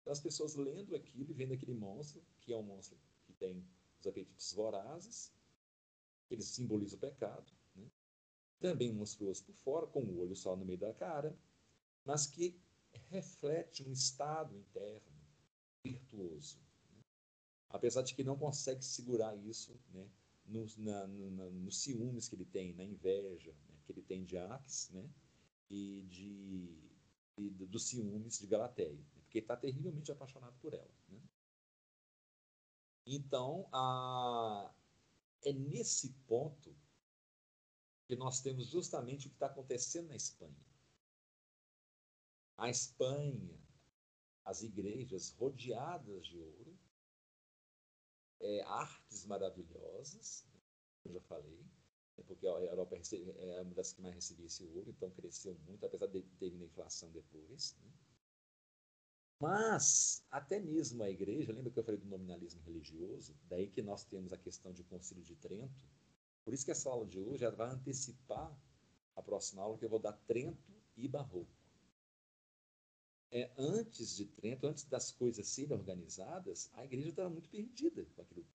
Então, as pessoas lendo aquilo e vendo aquele monstro, que é um monstro que tem os apetites vorazes, ele simboliza o pecado, também monstruoso por fora, com o olho só no meio da cara, mas que reflete um estado interno virtuoso. Né? Apesar de que não consegue segurar isso né, nos, na, na, nos ciúmes que ele tem, na inveja né, que ele tem de Aques né, e, de, e dos ciúmes de Galateia, né, porque ele está terrivelmente apaixonado por ela. Né? Então, a, é nesse ponto que nós temos justamente o que está acontecendo na Espanha. A Espanha, as igrejas rodeadas de ouro, é, artes maravilhosas, eu já falei, né, porque a Europa é uma das que mais recebia esse ouro, então cresceu muito, apesar de ter vindo a inflação depois. Né? Mas, até mesmo a igreja, lembra que eu falei do nominalismo religioso? Daí que nós temos a questão de Concílio de Trento, por isso que essa aula de hoje vai antecipar a próxima aula que eu vou dar Trento e Barroco. É, antes de Trento, antes das coisas serem organizadas, a igreja estava muito perdida com aquilo.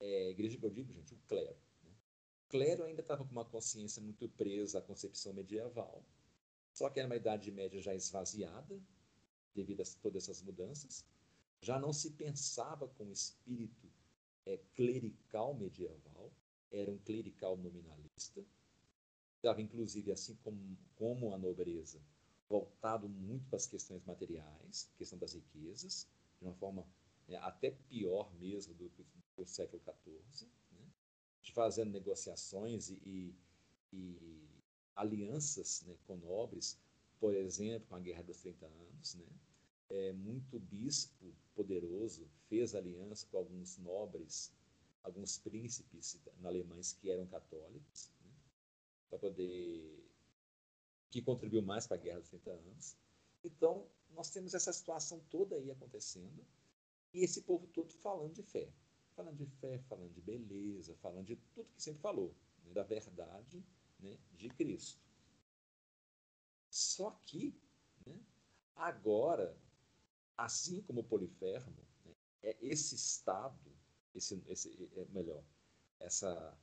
É, igreja eu digo, gente, o clero. Clero ainda estava com uma consciência muito presa à concepção medieval, só que era uma idade média já esvaziada, devido a todas essas mudanças. Já não se pensava com o espírito é, clerical medieval, era um clerical nominalista, estava inclusive, assim como, como a nobreza, voltado muito para as questões materiais, questão das riquezas, de uma forma é, até pior mesmo do que o século XIV, fazendo negociações e, e alianças né, com nobres, por exemplo, com a Guerra dos 30 Anos. Né? É, muito bispo poderoso fez aliança com alguns nobres alguns príncipes alemães que eram católicos, né, para poder que contribuiu mais para a Guerra dos 30 Anos. Então, nós temos essa situação toda aí acontecendo e esse povo todo falando de fé. Falando de fé, falando de beleza, falando de tudo que sempre falou, né, da verdade né, de Cristo. Só que, né, agora, assim como o Polifermo, né, é esse estado esse, esse é melhor, essa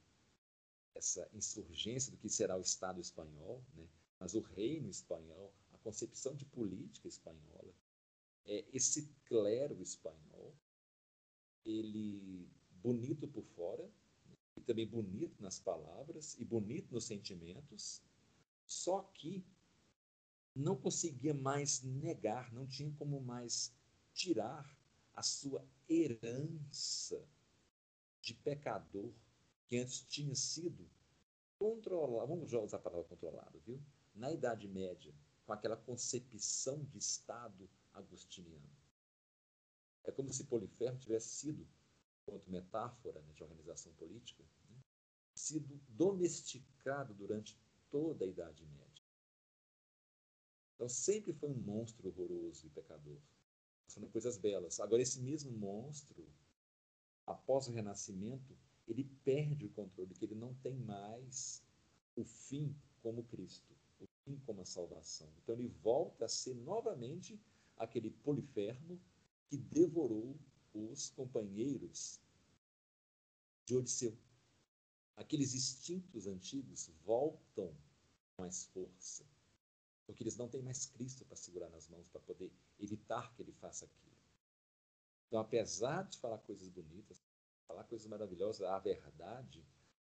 essa insurgência do que será o Estado espanhol, né? mas o reino espanhol, a concepção de política espanhola, é esse clero espanhol, ele bonito por fora, e também bonito nas palavras e bonito nos sentimentos, só que não conseguia mais negar, não tinha como mais tirar a sua herança de pecador que antes tinha sido controlado, vamos usar a palavra controlado, viu? Na Idade Média, com aquela concepção de Estado agostiniano. É como se Polifermo tivesse sido, quanto metáfora né, de organização política, né, sido domesticado durante toda a Idade Média. Então sempre foi um monstro horroroso e pecador, fazendo coisas belas. Agora esse mesmo monstro, após o Renascimento, ele perde o controle, que ele não tem mais o fim como Cristo, o fim como a salvação. Então ele volta a ser novamente aquele polifermo que devorou os companheiros de Odisseu. Aqueles instintos antigos voltam com mais força porque eles não têm mais Cristo para segurar nas mãos, para poder evitar que ele faça aquilo. Então, apesar de falar coisas bonitas, falar coisas maravilhosas, a verdade,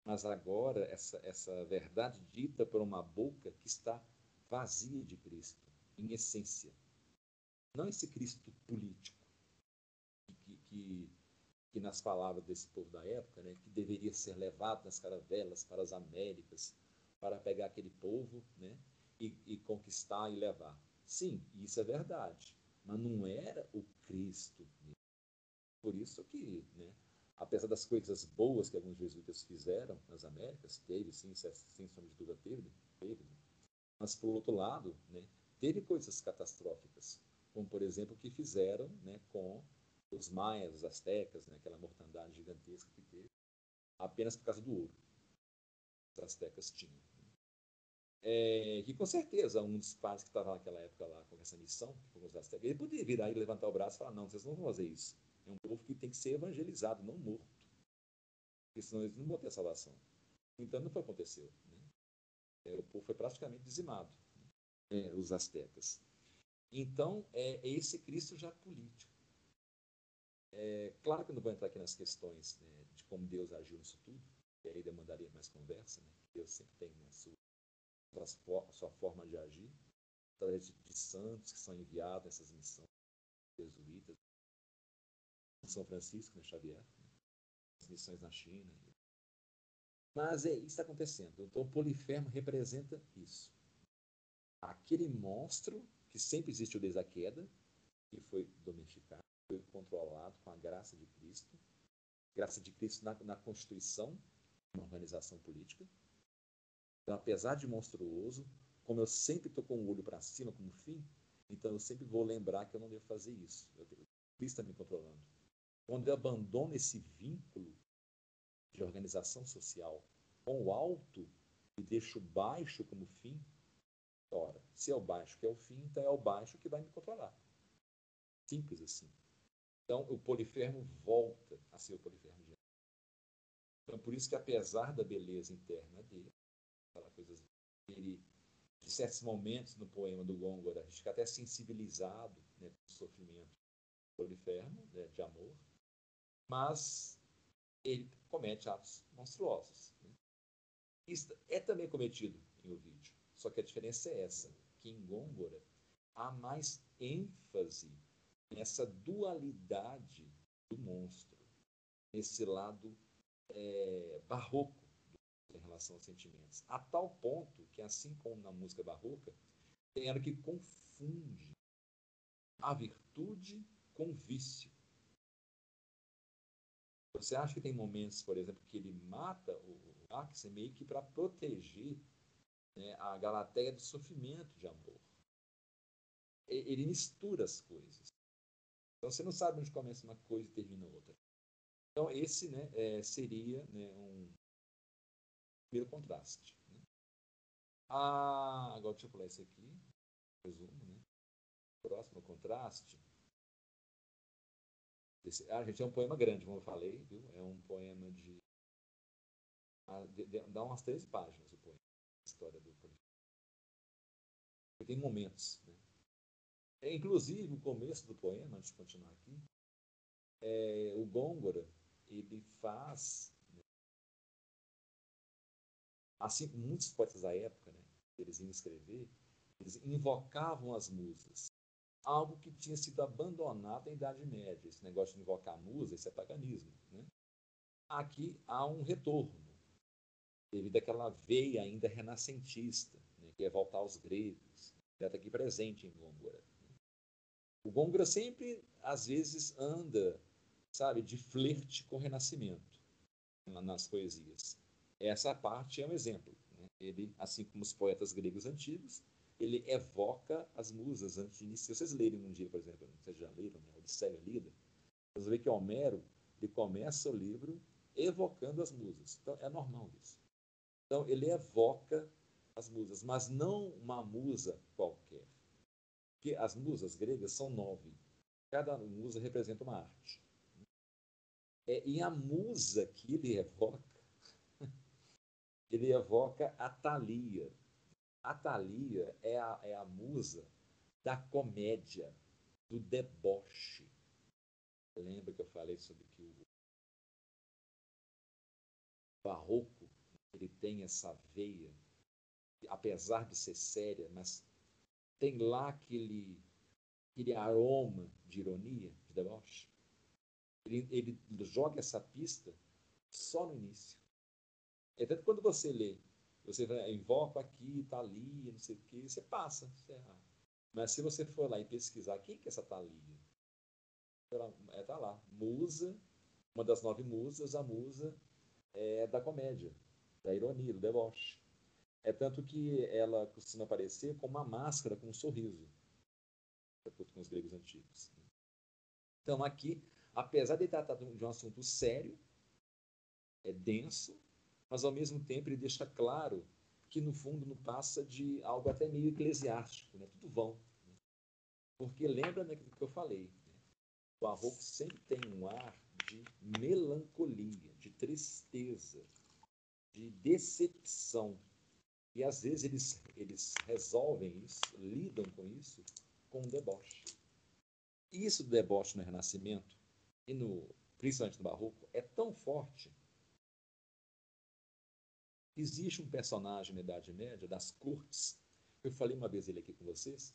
mas agora essa, essa verdade dita por uma boca que está vazia de Cristo, em essência. Não esse Cristo político, que, que, nas palavras desse povo da época, né, que deveria ser levado nas caravelas para as Américas, para pegar aquele povo, né, e, e conquistar e levar. Sim, isso é verdade, mas não era o Cristo. Por isso que, né, apesar das coisas boas que alguns jesuítas fizeram nas Américas, teve, sim, sem sombra de dúvida, teve, teve. Mas, por outro lado, né, teve coisas catastróficas, como, por exemplo, o que fizeram né, com os maias, os astecas, né, aquela mortandade gigantesca que teve, apenas por causa do ouro. Os astecas tinham. É, que com certeza um dos pais que estava naquela época lá com essa missão, ele poderia virar e levantar o braço e falar: não, vocês não vão fazer isso. É um povo que tem que ser evangelizado, não morto. Porque senão eles não vão ter salvação. Então não foi aconteceu. Né? É, o povo foi praticamente dizimado, né? é, os astecas. Então é, esse Cristo já político. É, claro que não vou entrar aqui nas questões né, de como Deus agiu nisso tudo, e aí demandaria mais conversa. Né? Deus sempre tem a sua sua forma de agir, através de, de santos que são enviados nessas missões jesuítas, São Francisco, né, Xavier, né, as missões na China. Mas é isso que está acontecendo. Então, o Polifermo representa isso. Aquele monstro que sempre existiu desde a queda, que foi domesticado, controlado com a graça de Cristo, graça de Cristo na, na Constituição, uma organização política, então, apesar de monstruoso, como eu sempre estou com o olho para cima como fim, então eu sempre vou lembrar que eu não devo fazer isso. Eu Cristo está me controlando. Quando eu abandono esse vínculo de organização social com o alto e deixo o baixo como fim, ora, se é o baixo que é o fim, então é o baixo que vai me controlar. Simples assim. Então, o polifermo volta a ser o polifermo de Então, por isso que, apesar da beleza interna dele, ele de certos momentos no poema do Gôngora, a gente fica até sensibilizado né, com o sofrimento polifermo, né, de amor, mas ele comete atos monstruosos. Né? Isso é também cometido em Ovídio, só que a diferença é essa, que em Gôngora há mais ênfase nessa dualidade do monstro, nesse lado é, barroco em relação aos sentimentos. A tal ponto que, assim como na música barroca, tem ela que confunde a virtude com o vício. Você acha que tem momentos, por exemplo, que ele mata o Axe meio que para proteger né, a Galateia do sofrimento de amor. Ele mistura as coisas. Então você não sabe onde começa uma coisa e termina outra. Então esse né, é, seria né, um, primeiro contraste. Né? Ah, agora deixa eu pular esse aqui, resumo, né? Próximo contraste. Esse, ah, gente, é um poema grande, como eu falei, viu? É um poema de. Ah, de, de dá umas três páginas o poema, a história do. Tem momentos, né? É, inclusive, o começo do poema, antes de continuar aqui, é, o Gôngora, ele faz assim como muitos poetas da época, né, eles iam escrever, eles invocavam as musas. algo que tinha sido abandonado na Idade Média, esse negócio de invocar musa, esse é paganismo. Né? Aqui há um retorno, devido àquela veia ainda renascentista, né, que é voltar aos gregos, que está aqui presente em Gôngora. O Gôngora sempre, às vezes, anda, sabe, de flerte com o renascimento nas poesias. Essa parte é um exemplo. Né? Ele, assim como os poetas gregos antigos, ele evoca as musas antes de iniciar. Vocês lerem um dia, por exemplo, vocês já leram, né? Odisseia lida, vocês vê que Homero ele começa o livro evocando as musas. Então, é normal isso. Então, ele evoca as musas, mas não uma musa qualquer. Porque as musas gregas são nove. Cada musa representa uma arte. É, e a musa que ele evoca, <laughs> ele evoca a Thalia, a Thalia é a, é a musa da comédia, do deboche. Lembra que eu falei sobre que o barroco ele tem essa veia, apesar de ser séria, mas tem lá aquele, aquele aroma de ironia, de deboche. Ele, ele joga essa pista só no início. É tanto quando você lê você invoca aqui, está ali, não sei o quê, você passa. Você Mas se você for lá e pesquisar quem que é essa Thalia, é, tá lá. Musa, uma das nove musas, a musa é da comédia, da ironia, do deboche. É tanto que ela costuma aparecer com uma máscara, com um sorriso, com os gregos antigos. Então aqui, apesar de tratar de um assunto sério, é denso, mas ao mesmo tempo ele deixa claro que no fundo não passa de algo até meio eclesiástico, né? tudo vão. Né? Porque lembra né, do que eu falei, né? o barroco sempre tem um ar de melancolia, de tristeza, de decepção. E às vezes eles, eles resolvem isso, lidam com isso com um deboche. E isso do deboche no Renascimento, e no, principalmente no Barroco, é tão forte Existe um personagem na Idade Média, das cortes, eu falei uma vez ele aqui com vocês,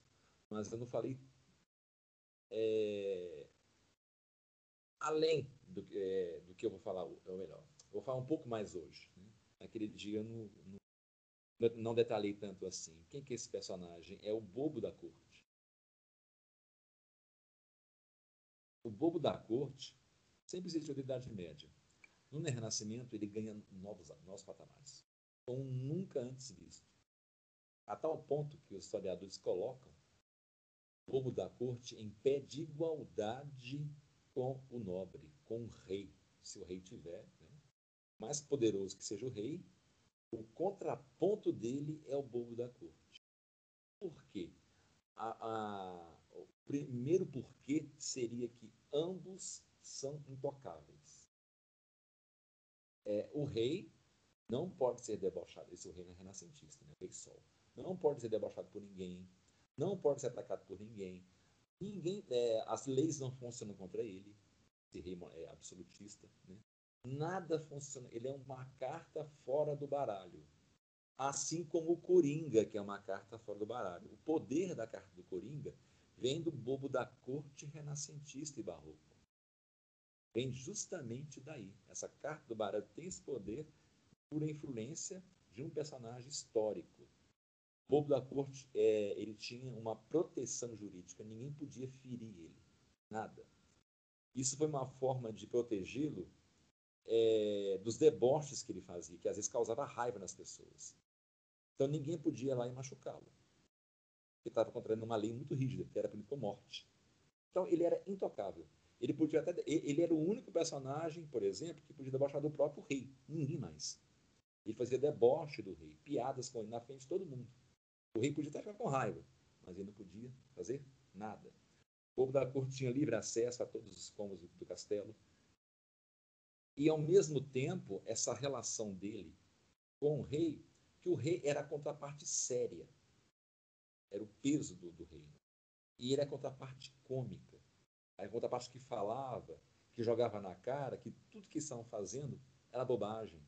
mas eu não falei é, além do, é, do, que eu vou falar, ou melhor, vou falar um pouco mais hoje. Né? Naquele dia eu não, não, não detalhei tanto assim. Quem que é esse personagem? É o bobo da corte. O bobo da corte sempre existiu na Idade Média. No Renascimento, ele ganha novos, novos patamares como nunca antes visto. A tal ponto que os historiadores colocam o povo da corte em pé de igualdade com o nobre, com o rei. Se o rei tiver, né? mais poderoso que seja o rei, o contraponto dele é o bobo da corte. Por quê? A, a, o primeiro porquê seria que ambos são intocáveis. É, o rei não pode ser debochado. Esse é o reino renascentista, né? Rei Sol. Não pode ser debochado por ninguém. Não pode ser atacado por ninguém. Ninguém, é, as leis não funcionam contra ele. Esse rei é absolutista, né? Nada funciona. Ele é uma carta fora do baralho. Assim como o Coringa, que é uma carta fora do baralho. O poder da carta do Coringa vem do bobo da corte renascentista e barroco. Vem justamente daí. Essa carta do baralho tem esse poder por influência de um personagem histórico. O Bobo da Corte, é, ele tinha uma proteção jurídica, ninguém podia ferir ele, nada. Isso foi uma forma de protegê-lo é, dos deboches que ele fazia, que às vezes causava raiva nas pessoas. Então ninguém podia ir lá e machucá-lo. Ele estava contraindo uma lei muito rígida, que era punido com morte. Então ele era intocável. Ele podia até, ele era o único personagem, por exemplo, que podia debochar do próprio rei, ninguém mais. Ele fazia deboche do rei, piadas com ele na frente de todo mundo. O rei podia até ficar com raiva, mas ele não podia fazer nada. O povo da corte tinha livre acesso a todos os cômodos do castelo. E, ao mesmo tempo, essa relação dele com o rei, que o rei era a contraparte séria, era o peso do, do reino. E ele é a contraparte cômica, a contraparte que falava, que jogava na cara que tudo que estavam fazendo era bobagem,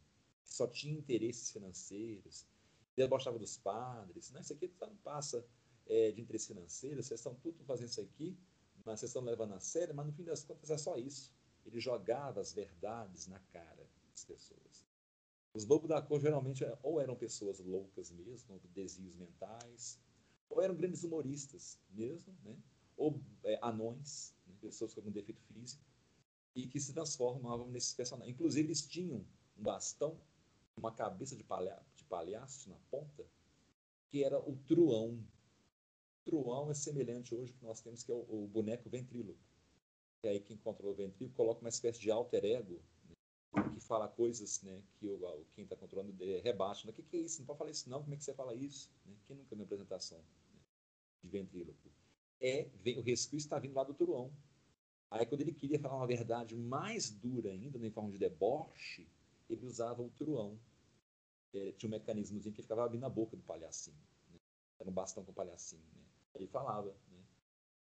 que só tinha interesses financeiros, debochava dos padres. Né? Isso aqui não passa. é, de interesse financeiro, vocês estão tudo fazendo isso aqui, mas vocês estão levando a sério, mas no fim das contas é só isso. Ele jogava as verdades na cara das pessoas. Os bobos da cor geralmente é, ou eram pessoas loucas mesmo, com desvios mentais, ou eram grandes humoristas mesmo, né? ou é, anões, né? pessoas com algum defeito físico, e que se transformavam nesses personagens. Inclusive, eles tinham um bastão, uma cabeça de, palha de palhaço na ponta, que era o truão. O truão é semelhante hoje que nós temos, que é o, o boneco ventríloco. E aí quem controla o ventríloco coloca uma espécie de alter ego, né, que fala coisas né, que o, quem está controlando rebaixa. O que, que é isso? Não pode falar isso não, como é que você fala isso? Né? Quem nunca viu apresentação né, de ventríloco? É, vem, o resquício está vindo lá do truão. Aí quando ele queria falar uma verdade mais dura ainda, em forma de deboche, ele usava o truão. É, tinha um mecanismozinho que ficava abrindo a boca do palhacinho. Né? Era um bastão com o palhacinho. Né? Ele falava.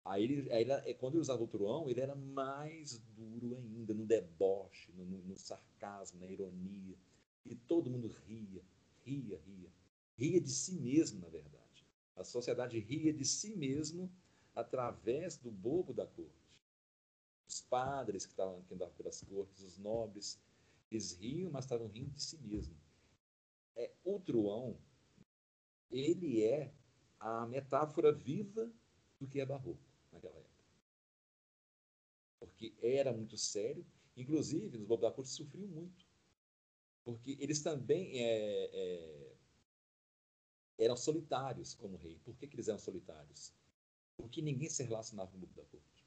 Aí, ele, aí ele, é, quando ele usava o truão, ele era mais duro ainda, no deboche, no, no, no sarcasmo, na ironia. E todo mundo ria, ria, ria. Ria de si mesmo, na verdade. A sociedade ria de si mesmo através do bobo da corte. Os padres que estavam que andavam pelas cortes, os nobres, eles riam, mas estavam rindo de si mesmo. É, o truão, ele é a metáfora viva do que é barroco naquela época. Porque era muito sério, inclusive os Bobo da Corte sofriam muito. Porque eles também é, é, eram solitários como rei. Por que, que, eles eram solitários? Porque ninguém se relacionava com o Bobo da Corte.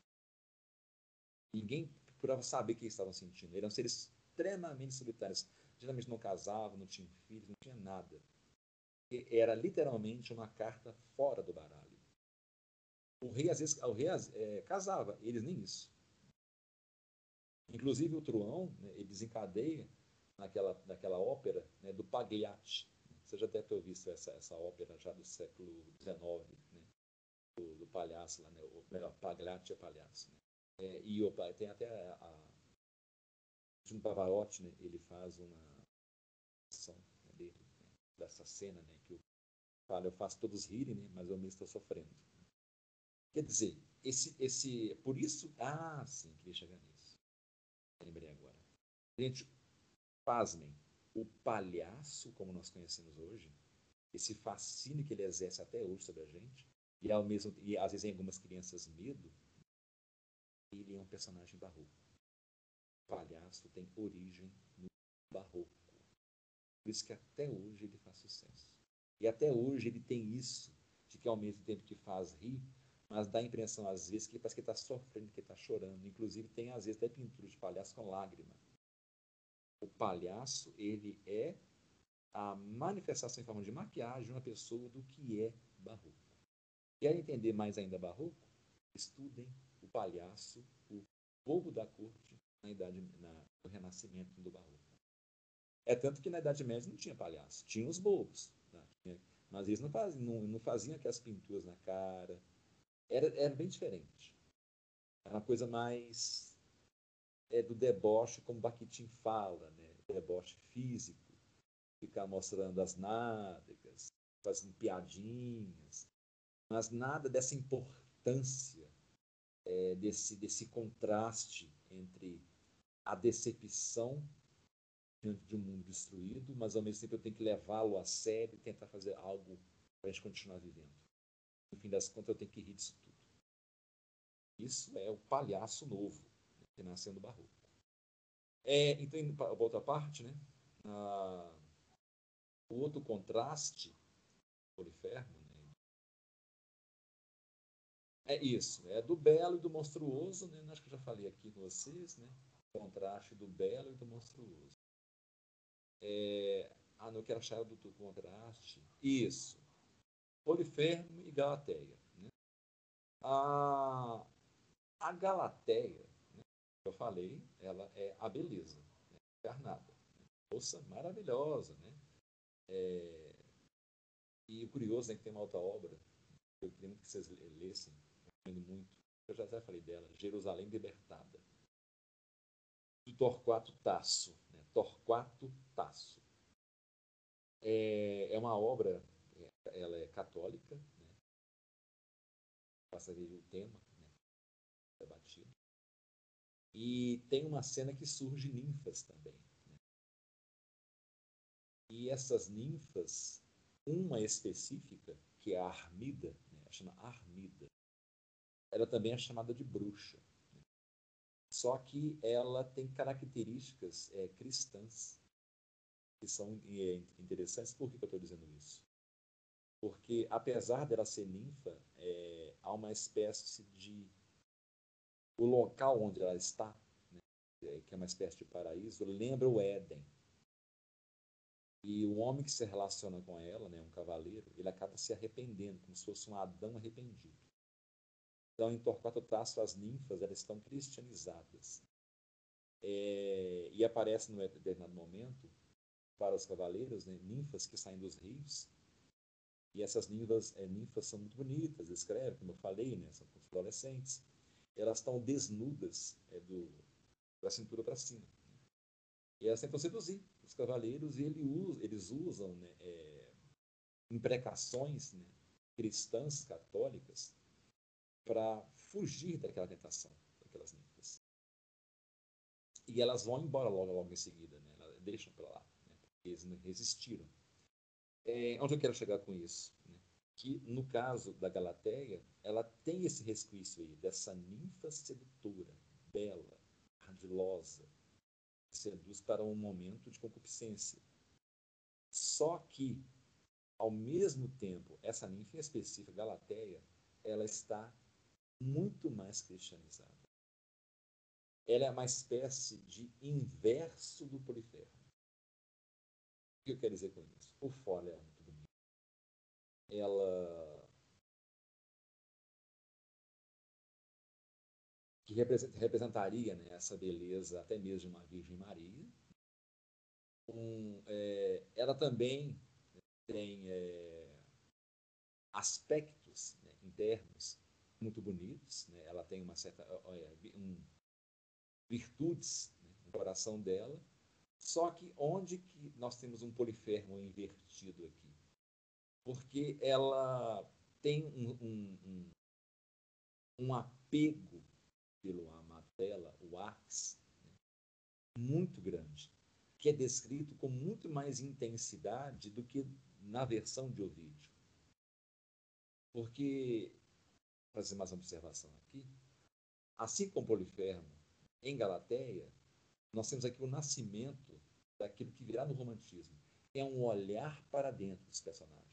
Ninguém procurava saber o que eles estavam sentindo. Eram seres extremamente solitários. Geralmente não casavam, não tinham filhos, não tinha nada. Era literalmente uma carta fora do baralho. O rei, às vezes, o rei é, casava, eles nem isso. Inclusive, o Truão, né, ele desencadeia naquela, naquela ópera né, do Pagliatti. Você já deve ter visto essa, essa ópera já do século XIX, né, do, do, palhaço lá, né, o melhor, Pagliatti é palhaço. Né. É, e tem até a, a Pavarotti, né, ele faz uma ação né, dele, né, dessa cena, né, que eu falo, eu faço todos rirem, né, mas eu mesmo estou sofrendo. Quer dizer, esse, esse, por isso, ah, sim, queria chegar nisso. Lembrei agora. Gente, pasmem, o palhaço, como nós conhecemos hoje, esse fascínio que ele exerce até hoje sobre a gente, e ao mesmo e às vezes em algumas crianças medo, ele é um personagem barroco. O palhaço tem origem no barroco. Por isso que até hoje ele faz sucesso. E até hoje ele tem isso, de que ao mesmo tempo que faz rir, mas dá a impressão às vezes que parece que está sofrendo, que está chorando. Inclusive tem às vezes até pintura de palhaço com lágrima. O palhaço ele é a manifestação em forma de maquiagem de uma pessoa do que é barroco. Quer entender mais ainda barroco? Estudem o palhaço, o povo da corte na idade, na, no renascimento do barroco. É tanto que na Idade Média não tinha palhaço, tinha os bobos. Tá? mas eles não faziam, não, não faziam aquelas pinturas na cara, era, era bem diferente. Era uma coisa mais é, do deboche, como Bakhtin fala, né? deboche físico, ficar mostrando as nádegas, fazendo piadinhas, mas nada dessa importância, é, desse, desse contraste entre a decepção diante de um mundo destruído, mas ao mesmo tempo eu tenho que levá-lo a sério e tentar fazer algo para a gente continuar vivendo no fim das contas, eu tenho que rir disso tudo. Isso é o palhaço novo que nasceu no barroco. É, então, indo para outra parte, né? Ah, o outro contraste, polifermo, né? é isso, é do belo e do monstruoso, né? Acho que eu já falei aqui com vocês, né? O contraste do belo e do monstruoso. É, ah, não quero achar do, do contraste. Isso. Polifermo e Galateia. Né? A, a Galateia, né, eu falei, ela é a beleza né, encarnada. Né? Moça maravilhosa. Né? É, e o curioso é que tem uma outra obra, eu queria que vocês lessem, recomendo muito, eu já até falei dela, Jerusalém Libertada, do Torquato Tasso. Né? Torquato Tasso. É, é uma obra ela é católica, né? Passa a ver o tema né, debatido. E tem uma cena que surge ninfas também. Né? E essas ninfas, uma específica, que é a Armida, né, chama Armida, ela também é chamada de bruxa. Né? Só que ela tem características é, cristãs que são é, interessantes. Por que, que eu estou dizendo isso? Porque, apesar dela ser ninfa, é, há uma espécie de. O local onde ela está, né, que é uma espécie de paraíso, lembra o Éden. E o homem que se relaciona com ela, né, um cavaleiro, ele acaba se arrependendo, como se fosse um Adão arrependido. Então, em Torquato Tasso, as ninfas elas estão cristianizadas. É, e aparece num determinado momento para os cavaleiros, né, ninfas que saem dos rios. E essas ninfas, é, ninfas são muito bonitas, escreve, como eu falei, né, são adolescentes. Elas estão desnudas é, do, da cintura para cima. E elas tentam seduzir os cavaleiros e ele usa, eles usam né, é, imprecações né, cristãs, católicas, para fugir daquela tentação, daquelas ninfas. E elas vão embora logo, logo em seguida, né? elas deixam para lá eles resistiram. É, onde eu quero chegar com isso? Né? Que no caso da Galateia, ela tem esse resquício aí, dessa ninfa sedutora, bela, ardilosa, que seduz para um momento de concupiscência. Só que, ao mesmo tempo, essa ninfa em específico, Galateia, ela está muito mais cristianizada. Ela é uma espécie de inverso do Polifemo que eu quero dizer com isso? O fora é muito bonito. Ela. que representaria né, essa beleza até mesmo de uma Virgem Maria. Um, é, ela também tem é, aspectos né, internos muito bonitos. Né? Ela tem uma certa um, virtudes né, no coração dela só que onde que nós temos um polifermo invertido aqui? Porque ela tem um, um, um, um apego pelo amado dela, o ax, né? muito grande, que é descrito com muito mais intensidade do que na versão de Ovídio. Porque, fazer mais uma observação aqui, assim como Polifermo, em Galateia, nós temos aqui o nascimento daquilo que virá no romantismo. É um olhar para dentro dos personagens.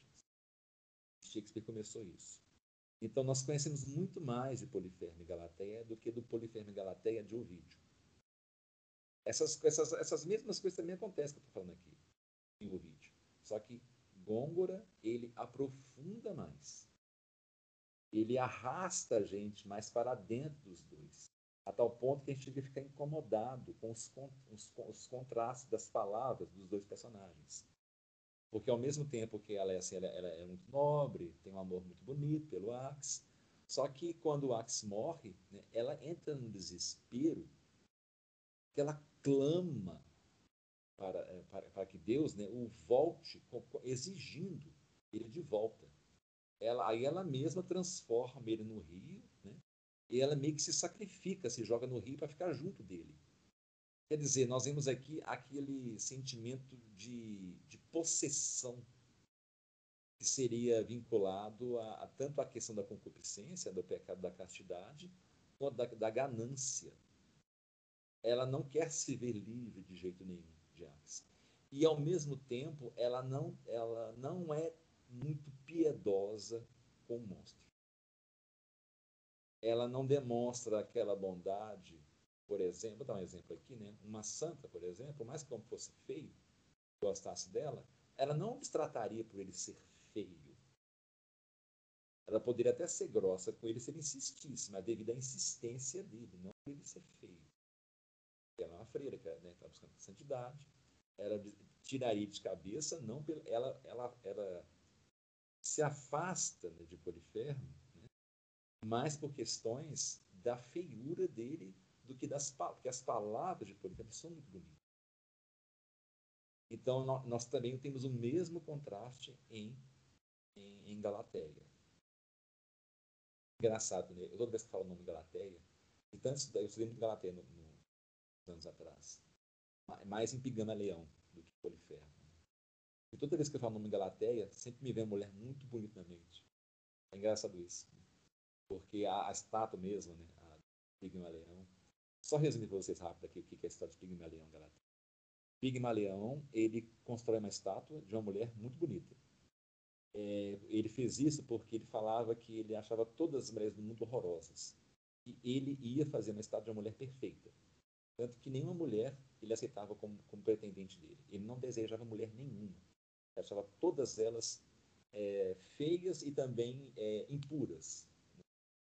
Shakespeare começou isso. Então nós conhecemos muito mais de Poliferme e Galateia do que do Poliferme e Galateia de Ovídio. Essas, essas, essas mesmas coisas também acontecem que eu estou falando aqui em Ovídio. Só que Gôngora, ele aprofunda mais. Ele arrasta a gente mais para dentro dos dois a tal ponto que a gente chega a ficar incomodado com os, os, contrastes das palavras dos dois personagens. Porque ao mesmo tempo que ela é, assim, ela, ela é muito nobre, tem um amor muito bonito pelo Axe, só que quando o Axe morre, né, ela entra num desespero que ela clama para, é, para, para que Deus né, o volte, exigindo ele de volta. Ela, aí ela mesma transforma ele no rio, e ela meio que se sacrifica, se joga no rio para ficar junto dele. Quer dizer, nós vemos aqui aquele sentimento de, de possessão que seria vinculado a, a, tanto à questão da concupiscência, do pecado da castidade, quanto da, da ganância. Ela não quer se ver livre de jeito nenhum de Ares. E, ao mesmo tempo, ela não, ela não é muito piedosa com o monstro ela não demonstra aquela bondade, por exemplo, vou dar um exemplo aqui, né? Uma santa, por exemplo, mais que como fosse feio, gostasse dela, ela não destrataria por ele ser feio. Ela poderia até ser grossa com ele se ele insistisse, mas devido à insistência dele, não por ele ser feio. Ela é uma freira, que né, está buscando santidade. Ela tiraria de cabeça, não pela, ela, ela, ela se afasta né, de Polifermo mais por questões da feiura dele do que das porque as palavras de Polícarpo são muito bonitas. Então nós também temos o mesmo contraste em, em, em Galateia. Engraçado, né? Eu toda vez que falo o nome Galateia, e tanto eu estudei muito Galateia no, no, anos atrás, mais em Pigama-Leão do que Poliferro. E toda vez que eu falo o nome Galateia, sempre me vem uma mulher muito bonita na mente. É engraçado isso. Porque a, a estátua mesmo, né? A Pigmaleão. Só resumir para vocês rápido aqui o que é a história de Pigmaleão Galateia. Pigmaleão, ele constrói uma estátua de uma mulher muito bonita. É, ele fez isso porque ele falava que ele achava todas as mulheres do mundo horrorosas. E ele ia fazer uma estátua de uma mulher perfeita. Tanto que nenhuma mulher ele aceitava como, como pretendente dele. Ele não desejava mulher nenhuma. Ele achava todas elas é, feias e também é, impuras.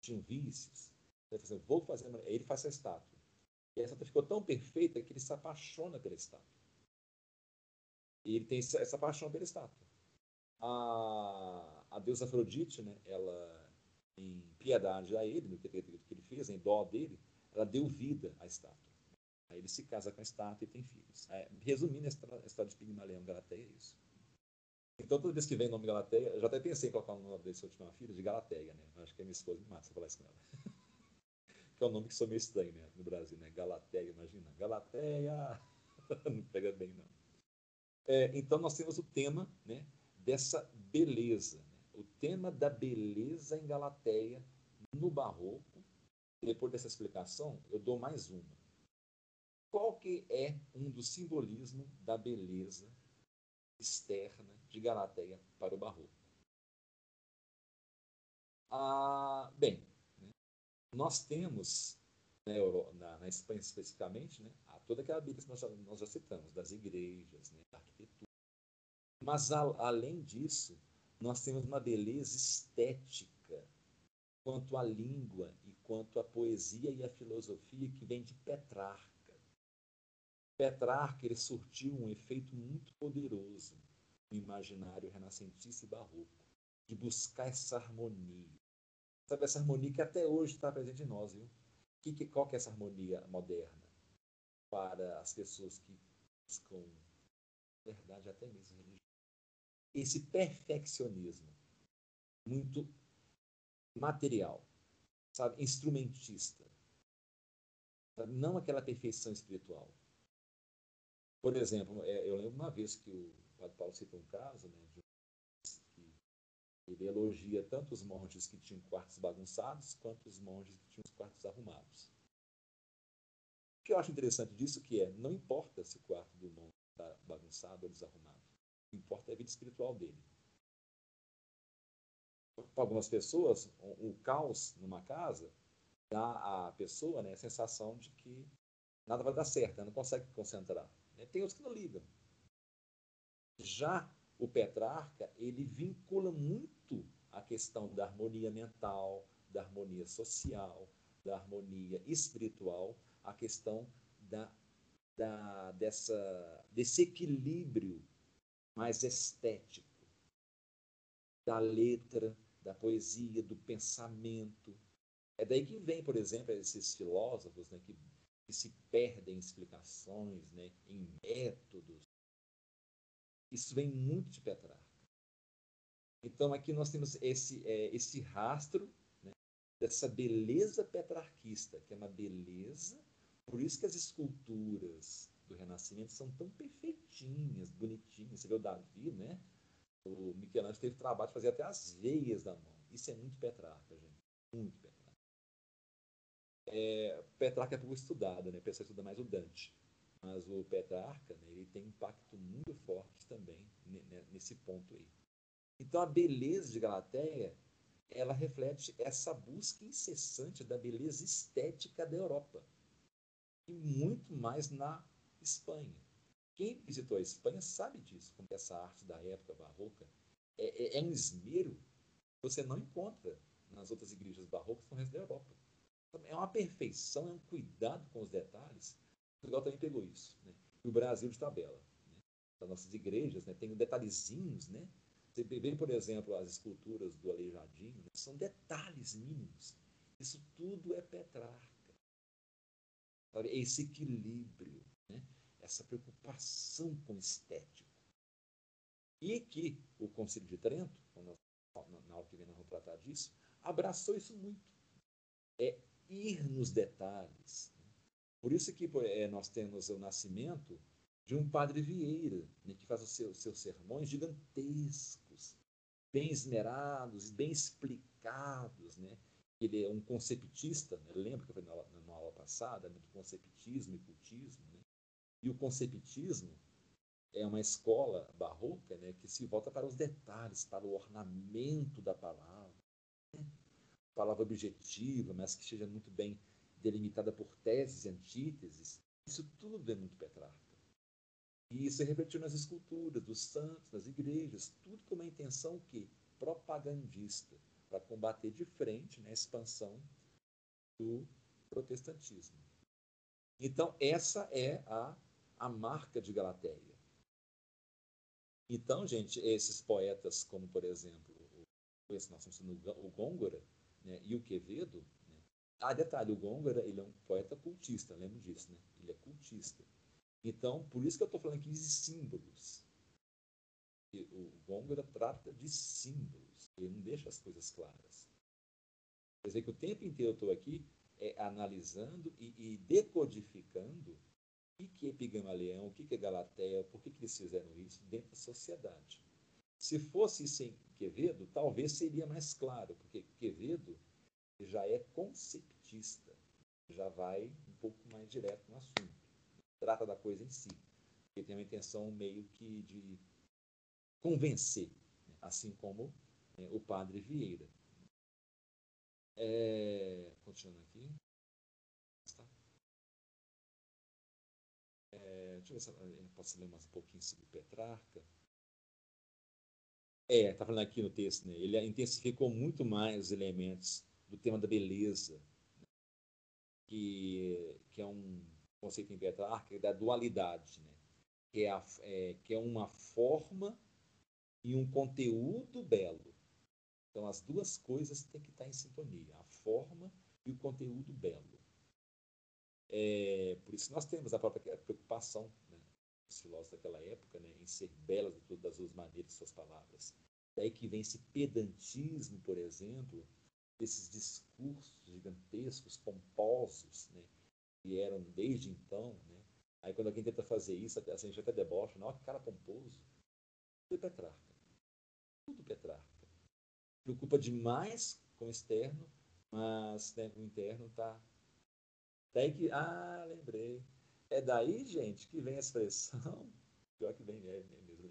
Tinham vícios. Ele, assim, vou fazer ele faz essa estátua. E a estátua ficou tão perfeita que ele se apaixona pela estátua. E ele tem essa paixão pela estátua. A, a deusa Afrodite, né, ela, em piedade a ele, no que, que ele fez, em dó dele, ela deu vida à estátua. Aí ele se casa com a estátua e tem filhos. É, resumindo, a história de Pigmaleão Galateia é isso. Então, toda vez que vem o nome Galateia, já até pensei em colocar o nome dele se eu tiver uma filha, de Galateia, né? Acho que é minha esposa me mata se eu falar isso com ela. <laughs> que é um nome que sou meio estranho, né? No Brasil, né? Galateia, imagina. Galateia! <laughs> não pega bem, não. É, então, nós temos o tema né, dessa beleza. Né? O tema da beleza em Galateia, no Barroco. Depois dessa explicação, eu dou mais uma. Qual que é um dos simbolismos da beleza externa de Galateia para o Barroco? Ah, bem, né, nós temos na, Euro, na, na, Espanha especificamente, né, toda aquela beleza que nós já, nós já citamos, das igrejas, né, da arquitetura. Mas, a, além disso, nós temos uma beleza estética quanto à língua e quanto à poesia e à filosofia que vem de Petrarca. Petrarca ele surtiu um efeito muito poderoso no imaginário renascentista e barroco, de buscar essa harmonia. Sabe, essa harmonia que até hoje está presente em nós, viu? Que, que, qual que é essa harmonia moderna? Para as pessoas que buscam, verdade, até mesmo religião. Esse perfeccionismo muito material, sabe, instrumentista, sabe? não aquela perfeição espiritual. Por exemplo, é, eu lembro uma vez que o Padre Paulo cita um caso, né, de ele elogia tanto os monges que tinham quartos bagunçados, quanto os monges que tinham os quartos arrumados. O que eu acho interessante disso que é, não importa se o quarto do monge está bagunçado ou desarrumado. O que importa é a vida espiritual dele. Para algumas pessoas, o, o caos numa casa dá à pessoa né, a sensação de que nada vai dar certo, ela não consegue concentrar. Né? Tem outros que não ligam. Já o Petrarca, ele vincula muito a questão da harmonia mental, da harmonia social, da harmonia espiritual, a questão da, da, dessa, desse equilíbrio mais estético da letra, da poesia, do pensamento. É daí que vem, por exemplo, esses filósofos né, que que se perdem em explicações, né, em métodos. Isso vem muito de Petrarca. Então aqui nós temos esse, é, esse rastro né, dessa beleza petrarquista, que é uma beleza, por isso que as esculturas do Renascimento são tão perfeitinhas, bonitinhas. Você vê o Davi, né? O Michelangelo teve trabalho de fazer até as veias da mão. Isso é muito Petrarca, gente. Muito Petrarca é, Petrarca é pouco estudado, né? O pessoal estuda mais o Dante. Mas o Petrarca, né, ele tem impacto muito forte também nesse ponto aí. Então a beleza de Galateia, ela reflete essa busca incessante da beleza estética da Europa. E muito mais na Espanha. Quem visitou a Espanha sabe disso, como essa arte da época barroca é, é, é um esmero que você não encontra nas outras igrejas barrocas no resto da Europa. É uma perfeição, é um cuidado com os detalhes. Portugal também pegou isso. Né? E o Brasil de tabela. Né? As nossas igrejas né, tem detalhezinhos, né? Você vê, por exemplo, as esculturas do Aleijadinho, né? são detalhes mínimos. Isso tudo é Petrarca. Sabe? Esse equilíbrio, né? essa preocupação com o estético. E que o Concílio de Trento, na aula que vem nós vamos tratar disso, abraçou isso muito. É ir nos detalhes. Por isso que é, nós temos o nascimento de um padre Vieira, né, que faz os seus, seus sermões gigantescos, bem esmerados, bem explicados, né? Ele é um conceptista, né? lembra que eu falei na, na aula passada, né? do conceptismo e cultismo, né? E o conceptismo é uma escola barroca né? que se volta para os detalhes, para o ornamento da palavra. Palavra objetiva, mas que seja muito bem delimitada por teses e antíteses. Isso tudo é muito Petrarca. E isso se refletiu nas esculturas dos santos, nas igrejas, tudo com uma intenção que propagandista, para combater de frente né, a expansão do protestantismo. Então, essa é a, a marca de Galateia. Então, gente, esses poetas, como por exemplo, esse nós estamos o Gôngora né, e o Quevedo, né? ah, detalhe, o Gôngora ele é um poeta cultista, lembro disso, né? ele é cultista. Então, por isso que eu estou falando aqui de símbolos. O Gôngora trata de símbolos, ele não deixa as coisas claras. Quer dizer que o tempo inteiro eu estou aqui é, analisando e, e, decodificando o que é Pigmalião, o que é Galateia, por que, que eles fizeram isso dentro da sociedade. Se fosse sem Quevedo, talvez seria mais claro, porque Quevedo já é conceptista, já vai um pouco mais direto no assunto trata da coisa em si. Ele tem uma intenção meio que de convencer, assim como né, o padre Vieira. É, continuando aqui. É, deixa eu ver se eu posso ler mais um pouquinho sobre Petrarca. É, está falando aqui no texto, né? ele intensificou muito mais os elementos do tema da beleza, né? que, que é um conceito em Petrarca é da dualidade, né? que, é, a, é, que é uma forma e um conteúdo belo. Então, as duas coisas têm que estar em sintonia, a forma e o conteúdo belo. É, por isso nós temos a própria preocupação dos filósofos daquela época né, em ser belas de todas as maneiras suas palavras. Daí que vem esse pedantismo, por exemplo, desses discursos gigantescos, pomposos, né, que eram desde então, né? Aí quando alguém tenta fazer isso, a gente até debocha, não, que cara pomposo. Tudo é Petrarca. Tudo Petrarca. Preocupa demais com o externo, mas né, o interno tá. Daí que. Ah, lembrei. É daí, gente, que vem a expressão. <laughs> Pior que vem é, é mesmo.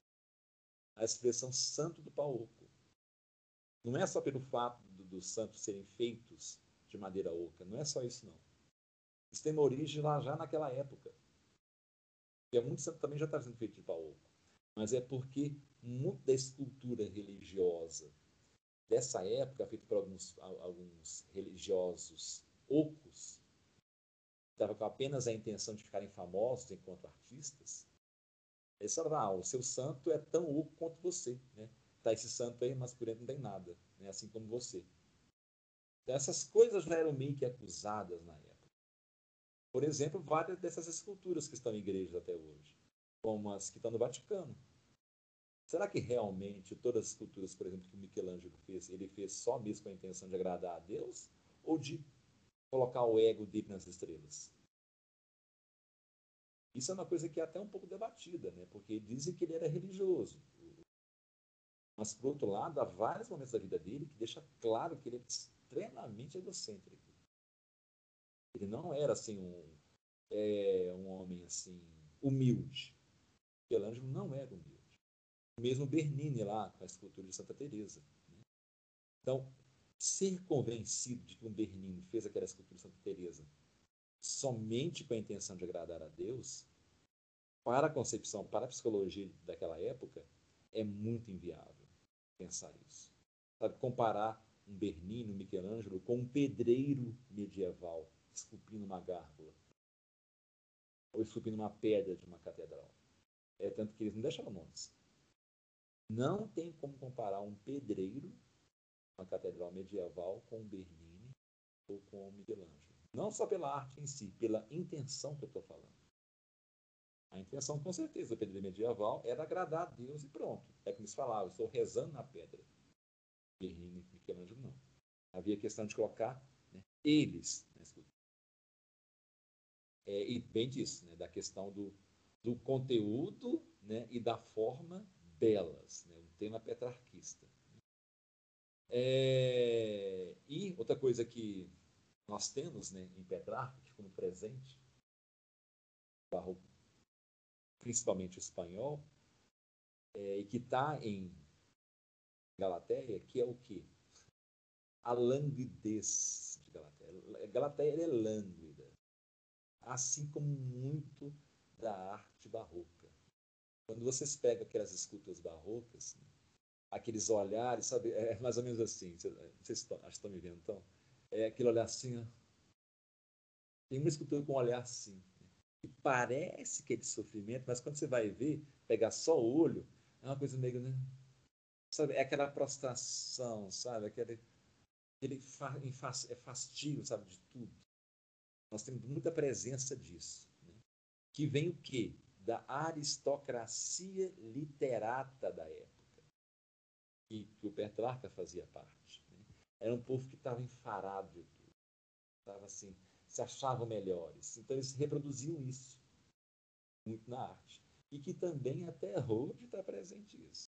A expressão santo do pau oco. Não é só pelo fato dos do santos serem feitos de madeira oca. Não é só isso, não isso tem uma origem lá já naquela época. E é muito santo também já está sendo feito de pau oco. Mas é porque muito da escultura religiosa dessa época, feita por alguns, alguns religiosos ocos, estava com apenas a intenção de ficarem famosos enquanto artistas, eles falavam, ah, o seu santo é tão oco quanto você, né? Tá esse santo aí, mas por dentro não tem nada, né? assim como você. Então, essas coisas já eram meio que acusadas na época. Por exemplo, várias dessas esculturas que estão em igrejas até hoje, como as que estão no Vaticano. Será que realmente todas as esculturas, por exemplo, que Michelangelo fez, ele fez só mesmo com a intenção de agradar a Deus ou de colocar o ego dele nas estrelas? Isso é uma coisa que é até um pouco debatida, né? porque dizem que ele era religioso. Mas, por outro lado, há vários momentos da vida dele que deixa claro que ele é extremamente egocêntrico. Ele não era assim um, é, um homem assim humilde. Michelangelo não era humilde. Mesmo Bernini lá com a escultura de Santa Teresa. Né? Então, ser convencido de que um Bernini fez aquela escultura de Santa Teresa somente com a intenção de agradar a Deus, para a concepção, para a psicologia daquela época, é muito inviável pensar isso. Sabe, comparar um Bernini, um Michelangelo com um pedreiro medieval esculpindo uma gárgula ou esculpindo uma pedra de uma catedral. É tanto que eles não deixaram nomes. Não tem como comparar um pedreiro, uma catedral medieval, com Bernini ou com Michelangelo. Não só pela arte em si, pela intenção que eu estou falando. A intenção, com certeza, do pedreiro medieval era agradar a Deus e pronto. É como eles falavam, estou rezando na pedra. Bernini e Michelangelo não. Havia questão de colocar né, eles na escultura. É, e bem disso, né, da questão do, do conteúdo né, e da forma belas, né, um tema petrarquista. É, e outra coisa que nós temos né, em Petrarca, como presente, barroco, principalmente espanhol, é, e que está em Galateia, que é o quê? A languidez de Galateia. Galateia é lânguida, assim como muito da arte barroca. Quando vocês pegam aquelas esculturas barrocas, né, aqueles olhares, sabe? É mais ou menos assim. Vocês estão, acho que estão me vendo, então. É aquele olhar assim, ó. Tem uma escultura com um olhar assim. E parece que é de sofrimento, mas quando você vai ver, pegar só o olho, é uma coisa meio, né? Sabe? É aquela prostração, sabe? Aquele, aquele é fastio, sabe? De tudo. Nós temos muita presença disso. Né? Que vem o quê? Da aristocracia literata da época que, que o Petrarca fazia parte. Né? Era um povo que estava enfarado de tudo. Estava assim, se achavam melhores. Então eles reproduziam isso muito na arte. E que também até hoje está presente isso.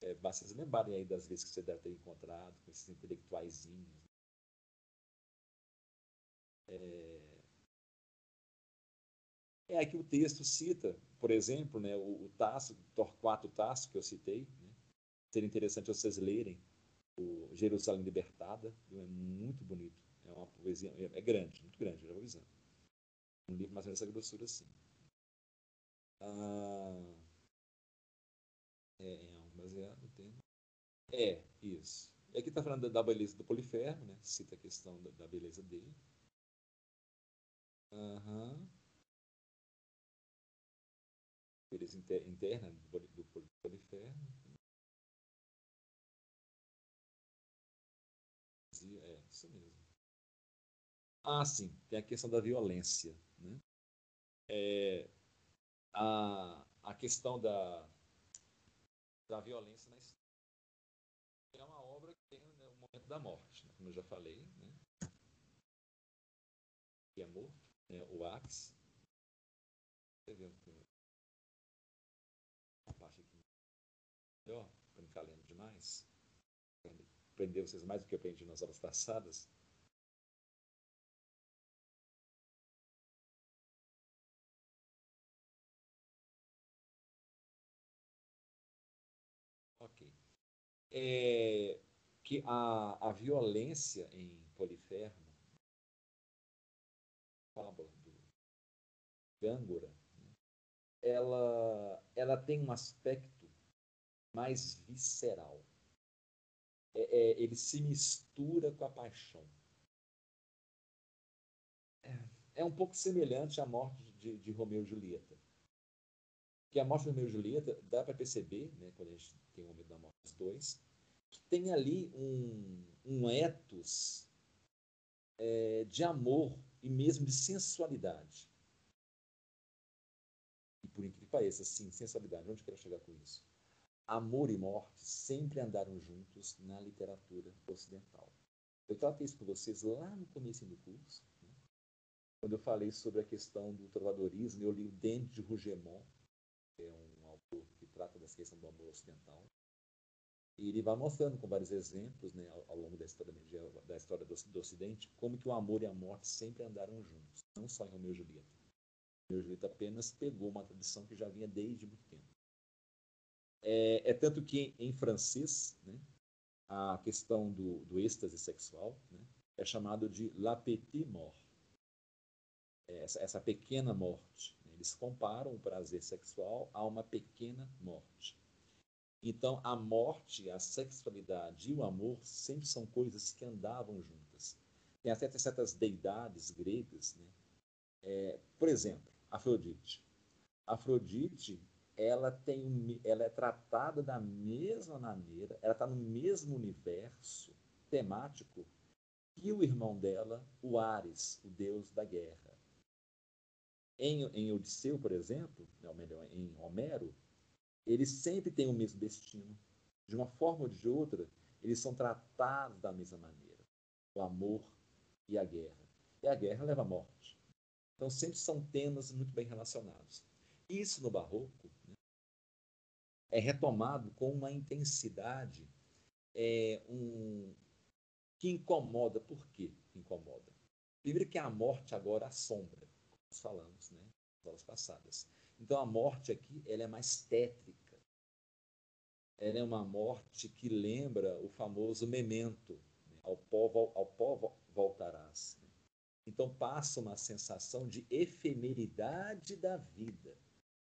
É, basta vocês lembrarem aí das vezes que você deve ter encontrado com esses intelectuaizinhos. É, é aqui o texto cita, por exemplo, né, o, o Tasso, Torquato Tasso, que eu citei, né, seria interessante vocês lerem o Jerusalém Libertada, é muito bonito, é uma poesia, é, é grande, muito grande, já vou avisando. Um livro mais ou menos essa grossura assim. Ah, é, é um baseado no tema. É, isso. E aqui está falando da, beleza do Polifermo, né? Cita a questão da, da beleza dele. Uhum. Beleza interna do, do, do Polifermo. É, isso mesmo. Ah, sim, tem a questão da violência. Né? É, a, a questão da, da violência na história. É uma obra que tem né, o momento da morte, né? como eu já falei. Né? Que é morto, né? o Axe. Uma parte aqui melhor, para não ficar lendo demais aprender vocês mais do que eu aprendi nas aulas passadas. É, que a, a violência em Polifermo, fábula do Gângora, ela, ela tem um aspecto mais visceral é, é, ele se mistura com a paixão. É, é um pouco semelhante à morte de, de Romeu e Julieta. Que a morte de Romeu e Julieta dá para perceber, né, quando a gente tem o momento da morte dos dois, que tem ali um, um ethos é, de amor e mesmo de sensualidade. E por incrível que pareça, sim, sensualidade. Onde eu quero chegar com isso? amor e morte sempre andaram juntos na literatura ocidental. Eu tratei isso com vocês lá no começo do curso, né? quando eu falei sobre a questão do trovadorismo, eu li o Dente de Rougemont, é um autor que trata dessa questão do amor ocidental, e ele vai mostrando com vários exemplos, né, ao, ao longo da história, da história do, do, Ocidente, como que o amor e a morte sempre andaram juntos, não só em Romeu e Julieta. Romeu e Julieta apenas pegou uma tradição que já vinha desde muito tempo. É, é tanto que em francês, né, a questão do, do êxtase sexual né, é chamado de la petite mort. É, essa, essa pequena morte. Eles comparam o prazer sexual a uma pequena morte. Então, a morte, a sexualidade e o amor sempre são coisas que andavam juntas. Tem até certas deidades gregas, né? É, por exemplo, Afrodite. Afrodite ela tem ela é tratada da mesma maneira, ela está no mesmo universo temático que o irmão dela, o Ares, o deus da guerra. Em, em Odisseu, por exemplo, né, ou melhor, em Homero, ele sempre tem o mesmo destino. De uma forma ou de outra, eles são tratados da mesma maneira. O amor e a guerra. E a guerra leva à morte. Então, sempre são temas muito bem relacionados. Isso no Barroco né, é retomado com uma intensidade é, um, que incomoda. Por quê incomoda? Primeiro que a morte agora assombra, nós falamos né, nas aulas passadas. Então, a morte aqui ela é mais tétrica. Ela é uma morte que lembra o famoso memento, né, ao, pó, ao pó voltarás. Então passa uma sensação de efemeridade da vida,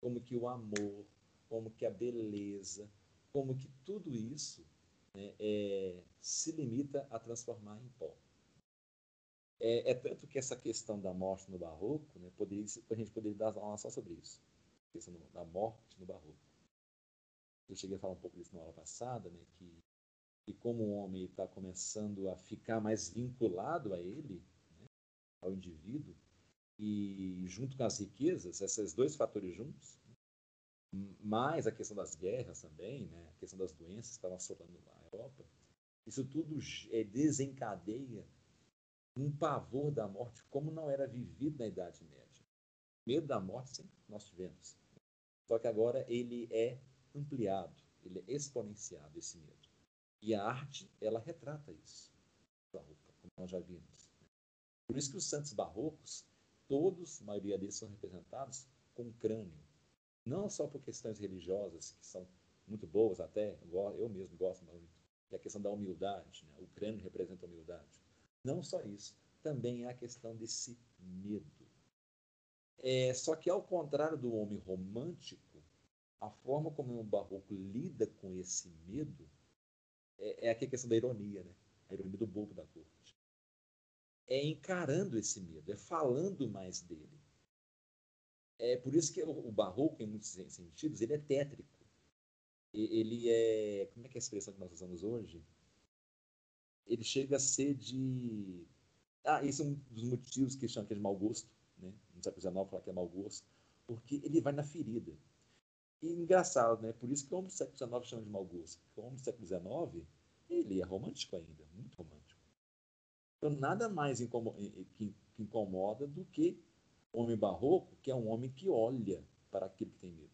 como que o amor, como que a beleza, como que tudo isso né, é, se limita a transformar em pó. É, é, tanto que essa questão da morte no barroco, né, poderia, a gente poderia dar uma aula só sobre isso, a questão da morte no barroco. Eu cheguei a falar um pouco disso na aula passada, né, que, que como o homem está começando a ficar mais vinculado a ele, ao indivíduo e junto com as riquezas, esses dois fatores juntos, mais a questão das guerras também, né, a questão das doenças que estavam assolando a Europa, isso tudo é, desencadeia um pavor da morte como não era vivido na Idade Média. medo da morte sempre nós tivemos. Só que agora ele é ampliado, ele é exponenciado, esse medo. E a arte, ela retrata isso, como nós já vimos. Por isso que os santos barrocos, todos, a maioria deles são representados com crânio. Não só por questões religiosas, que são muito boas até, eu mesmo gosto muito, que é a questão da humildade, né? o crânio representa a humildade. Não só isso, também é a questão desse medo. É, só que, ao contrário do homem romântico, a forma como o barroco lida com esse medo é, é a questão da ironia, né? a ironia do bobo da corte é encarando esse medo, é falando mais dele. É por isso que o barroco, em muitos sentidos, ele é tétrico. Ele é. Como é que é a expressão que nós usamos hoje? Ele chega a ser de. Ah, esse é um dos motivos que chamam que é de mau gosto, né? no século XIX falar que é mau gosto, porque ele vai na ferida. E engraçado, né? Por isso que o homem do século XIX chama de mau gosto. Porque o homem do século XIX, ele é romântico ainda, muito romântico. Então, nada mais que incomoda do que homem barroco, que é um homem que olha para aquilo que tem medo,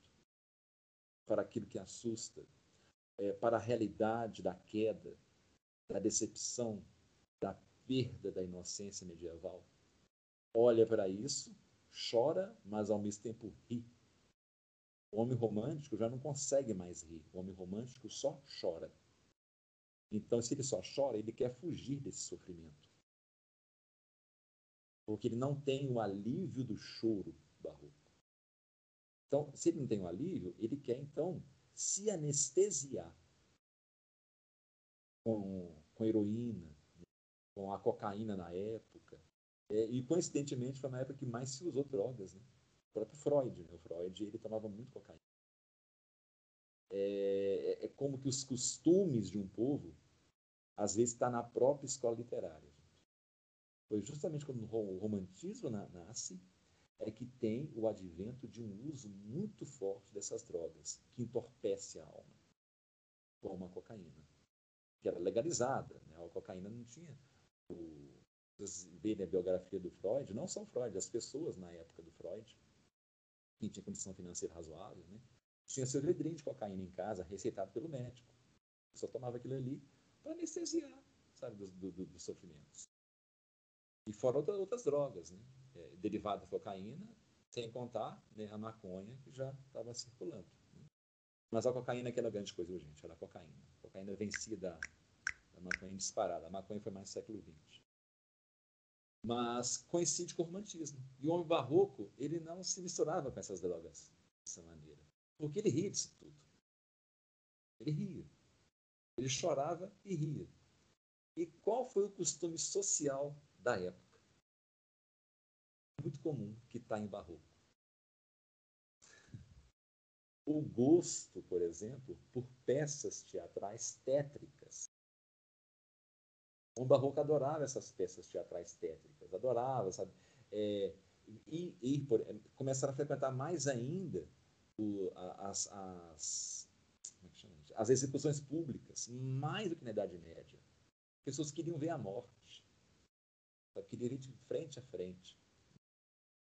para aquilo que assusta, é, para a realidade da queda, da decepção, da perda da inocência medieval. Olha para isso, chora, mas ao mesmo tempo ri. O homem romântico já não consegue mais rir. O homem romântico só chora. Então, se ele só chora, ele quer fugir desse sofrimento porque ele não tem o alívio do choro barroco. Então, se ele não tem o alívio, ele quer então se anestesiar com, com heroína, com a cocaína na época. É, e coincidentemente foi na época que mais se usou drogas, né? O próprio Freud, né? o Freud ele tomava muito cocaína. É, é, é como que os costumes de um povo às vezes está na própria escola literária. Foi justamente quando o romantismo nasce é que tem o advento de um uso muito forte dessas drogas, que entorpece a alma, como a cocaína, que era legalizada. Né? A cocaína não tinha. O, vocês verem a biografia do Freud, não só o Freud, as pessoas na época do Freud, que tinha condição financeira razoável, né? tinha seu vidrinho de cocaína em casa, receitado pelo médico. Só tomava aquilo ali para anestesiar, sabe, dos, do, do, dos sofrimentos. E fora outras, outras drogas, né? É, derivada da cocaína, sem contar né, a maconha que já estava circulando. Né? Mas a cocaína que era grande coisa, gente, era a cocaína. A cocaína vencia da maconha disparada. A maconha foi mais século XX. Mas coincide com o romantismo. E o homem barroco, ele não se misturava com essas drogas dessa maneira. Porque ele ria disso tudo. Ele ria. Ele chorava e ria. E qual foi o costume social da época. Muito comum que está em barroco. O gosto, por exemplo, por peças teatrais tétricas. O barroco adorava essas peças teatrais tétricas, adorava, sabe? É, e, e por, começaram a frequentar mais ainda o, as, as, é As execuções públicas, mais do que na Idade Média. Pessoas queriam ver a morte. Queriam ver de frente a frente.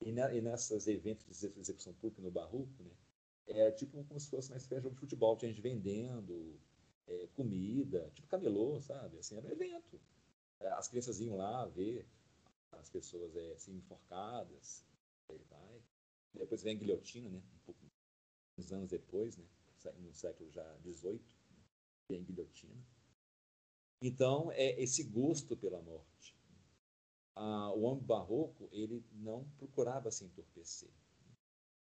E, na, e nessas eventos de execução pública no Barroco, né, é tipo como se fosse uma espécie de jogo de futebol, tinha gente vendendo é, comida, tipo camelô, sabe? Assim, era um evento. É, as crianças iam lá ver as pessoas é, assim, enforcadas, vai. Depois vem a guilhotina, né? Um pouco, uns anos depois, né? No século já 18, vem a guilhotina. Então, é esse gosto pela morte. Ah, o homem barroco, ele não procurava se entorpecer.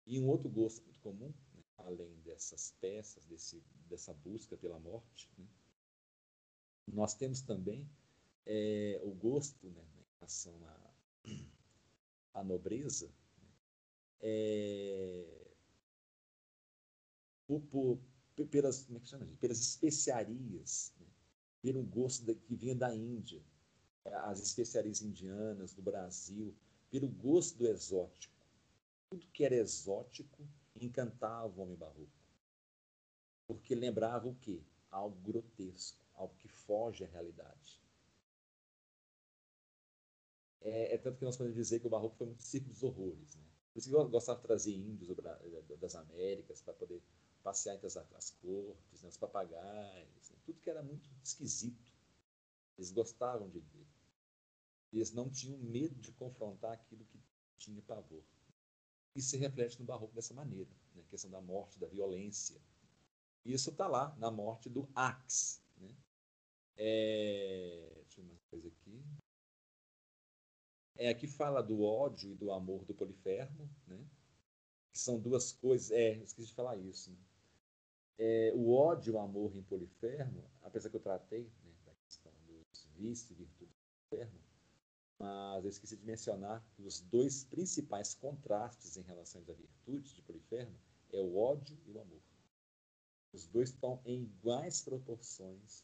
E um outro gosto muito comum, né? além dessas peças, desse, dessa busca pela morte, né? nós temos também é, o gosto né, em relação à, <clears throat> à nobreza né, é, por, por, pelas, como é que chama, pelas especiarias, né, pelo gosto da, que vinha da Índia, as especiarias indianas do Brasil, pelo gosto do exótico. Tudo que era exótico encantava o homem barroco. Porque lembrava o quê? Algo grotesco, algo que foge à realidade. É, é, tanto que nós podemos dizer que o barroco foi muito circo dos horrores. Né? Por isso que eu gostava de trazer índios das Américas para poder passear entre as, as cortes, né? os papagaios, né? tudo que era muito esquisito. Eles gostavam de ver. Eles não tinham medo de confrontar aquilo que tinha pavor. Isso se reflete no barroco dessa maneira, né? a questão da morte, da violência. Isso está lá na morte do Axe. Né? É... Deixa eu ver uma coisa aqui é a que fala do ódio e do amor do Polifermo, né? que são duas coisas. É, esqueci de falar isso. Né? É, o ódio e o amor em Polifermo, apesar que eu tratei né, da questão dos vícios e virtudes do Polifermo, mas eu esqueci de mencionar que os dois principais contrastes em relação às virtudes de Polifermo é o ódio e o amor. Os dois estão em iguais proporções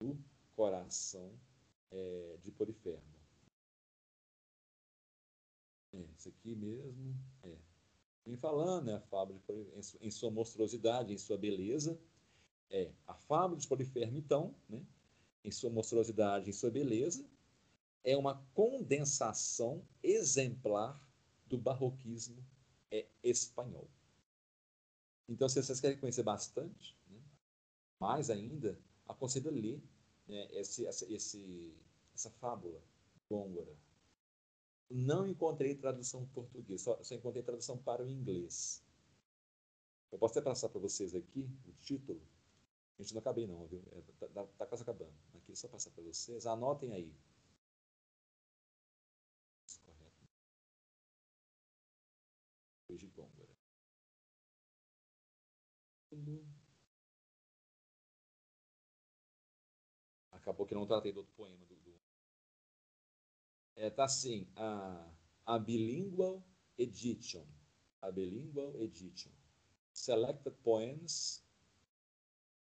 no coração é, de Polifermo. É, isso aqui mesmo. É. Vem falando, né? A fábula de, em sua monstruosidade, em sua beleza. É, a fábula de Polifermo, então, né? em sua monstruosidade, em sua beleza, é uma condensação exemplar do barroquismo é, espanhol. Então, se vocês querem conhecer bastante, né? mais ainda, aconselho a ler né? esse, essa, esse, essa fábula, Gôngora, não encontrei tradução português, só, só encontrei tradução para o inglês. Eu posso até passar para vocês aqui o título. A gente não acabei não, viu? É, tá, tá, tá quase acabando. Aqui só passar para vocês. Anotem aí. Acabou que não tratei do outro poema é, tá assim, a, a Bilingual Edition. A Bilingual Edition. Selected Poems.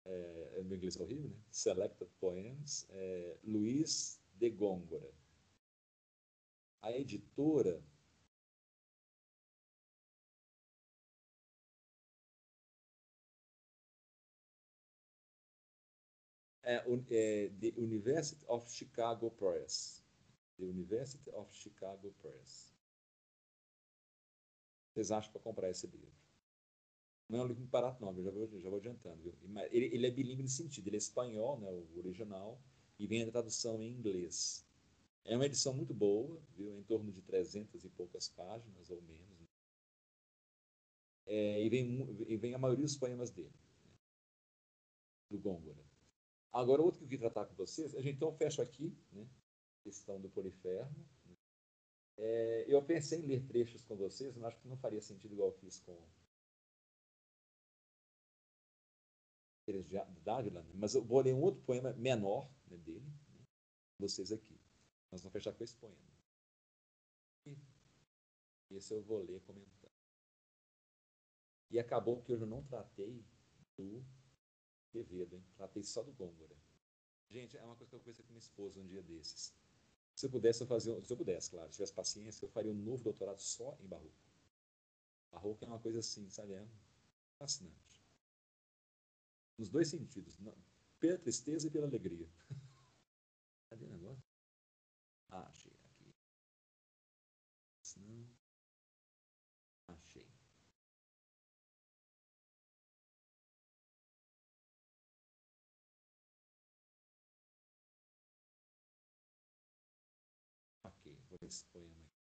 É, é, no inglês é horrível, né? Selected Poems. É, Luiz de Góngora. A editora é, é, The University of Chicago Press. The University of Chicago Press. Vocês acham para comprar esse livro? Não é um livro barato, não, eu já vou, já vou adiantando. Viu? Ele, ele é bilíngue nesse sentido, ele é espanhol, né, o original, e vem a tradução em inglês. É uma edição muito boa, viu? em torno de 300 e poucas páginas, ou menos. Né? É, e, vem, e vem a maioria dos poemas dele, né? do Gôngora. Agora, outro que eu queria tratar com vocês, a gente então fecha aqui, né? Questão do Polifermo. É, eu pensei em ler trechos com vocês, mas acho que não faria sentido igual eu fiz com Dávila, né? mas eu vou ler um outro poema menor né, dele, né, vocês aqui. Nós vamos fechar com esse poema. E esse eu vou ler comentando. E acabou que eu não tratei do Quevedo, hein? tratei só do Gôngora. Gente, é uma coisa que eu conversei com minha esposa um dia desses. Se eu pudesse, eu fazia, se eu pudesse, claro, se tivesse paciência, eu faria um novo doutorado só em barroco. Barroco é uma coisa assim, sabe? É fascinante. nos dois sentidos, pela tristeza e pela alegria. <laughs> Cadê o negócio? Ah, achei esse poema aqui.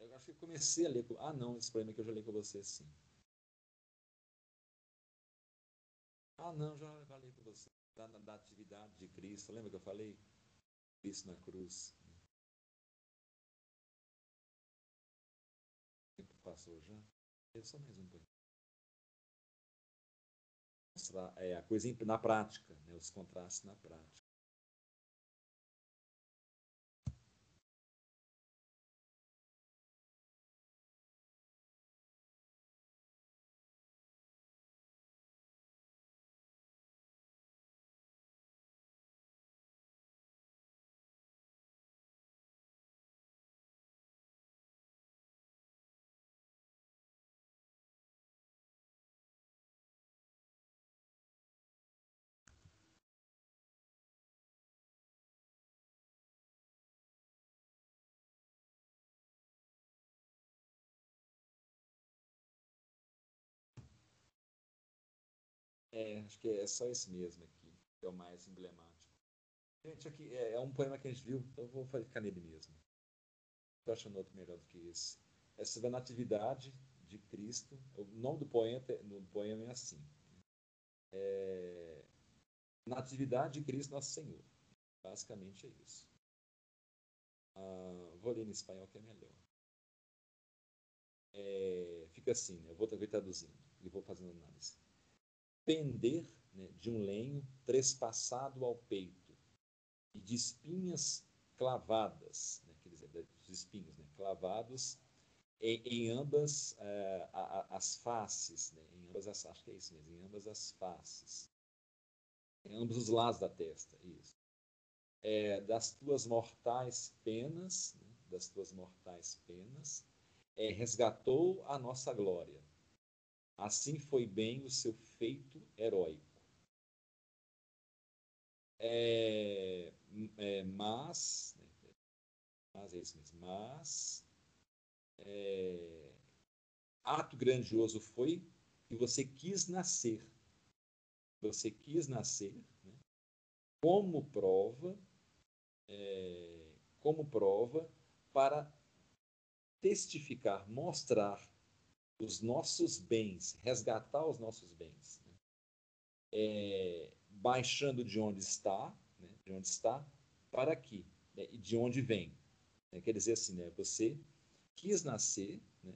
Eu acho que comecei a ler. Com... Ah, não, esse poema que eu já li com você, sim. Ah, não, já falei com você. Da, da atividade de Cristo. Lembra que eu falei? Cristo na cruz. O tempo passou já. É só mais um pouquinho. É, a coisa na prática, né, os contrastes na prática. É, acho que é só esse mesmo aqui, que é o mais emblemático. Gente, aqui é, é um poema que a gente viu, então vou ficar nele mesmo. Estou achando outro melhor do que esse. Essa da Natividade de Cristo. O nome do poema, no poema é assim. É, Natividade de Cristo Nosso Senhor. Basicamente é isso. Ah, vou ler em espanhol que é melhor. É, fica assim, né? eu vou traduzindo e vou fazendo análise pender né, de um lenho trespassado ao peito e de espinhas clavadas, né, quer dizer, dos espinhos né, clavados em, em ambas uh, as faces, né, em ambas as, acho que é isso mesmo, em ambas as faces, em ambos os lados da testa, isso. É, das tuas mortais penas, né, das tuas mortais penas, é, resgatou a nossa glória Assim foi bem o seu feito heróico. É, é, mas, mas é isso mesmo, mas é, ato grandioso foi que você quis nascer. Você quis nascer né, como prova, é, como prova para testificar, mostrar os nossos bens, resgatar os nossos bens, né? é, baixando de onde está, né? de onde está, para aqui, né? e de onde vem. Né? Quer dizer assim, né? você quis nascer né?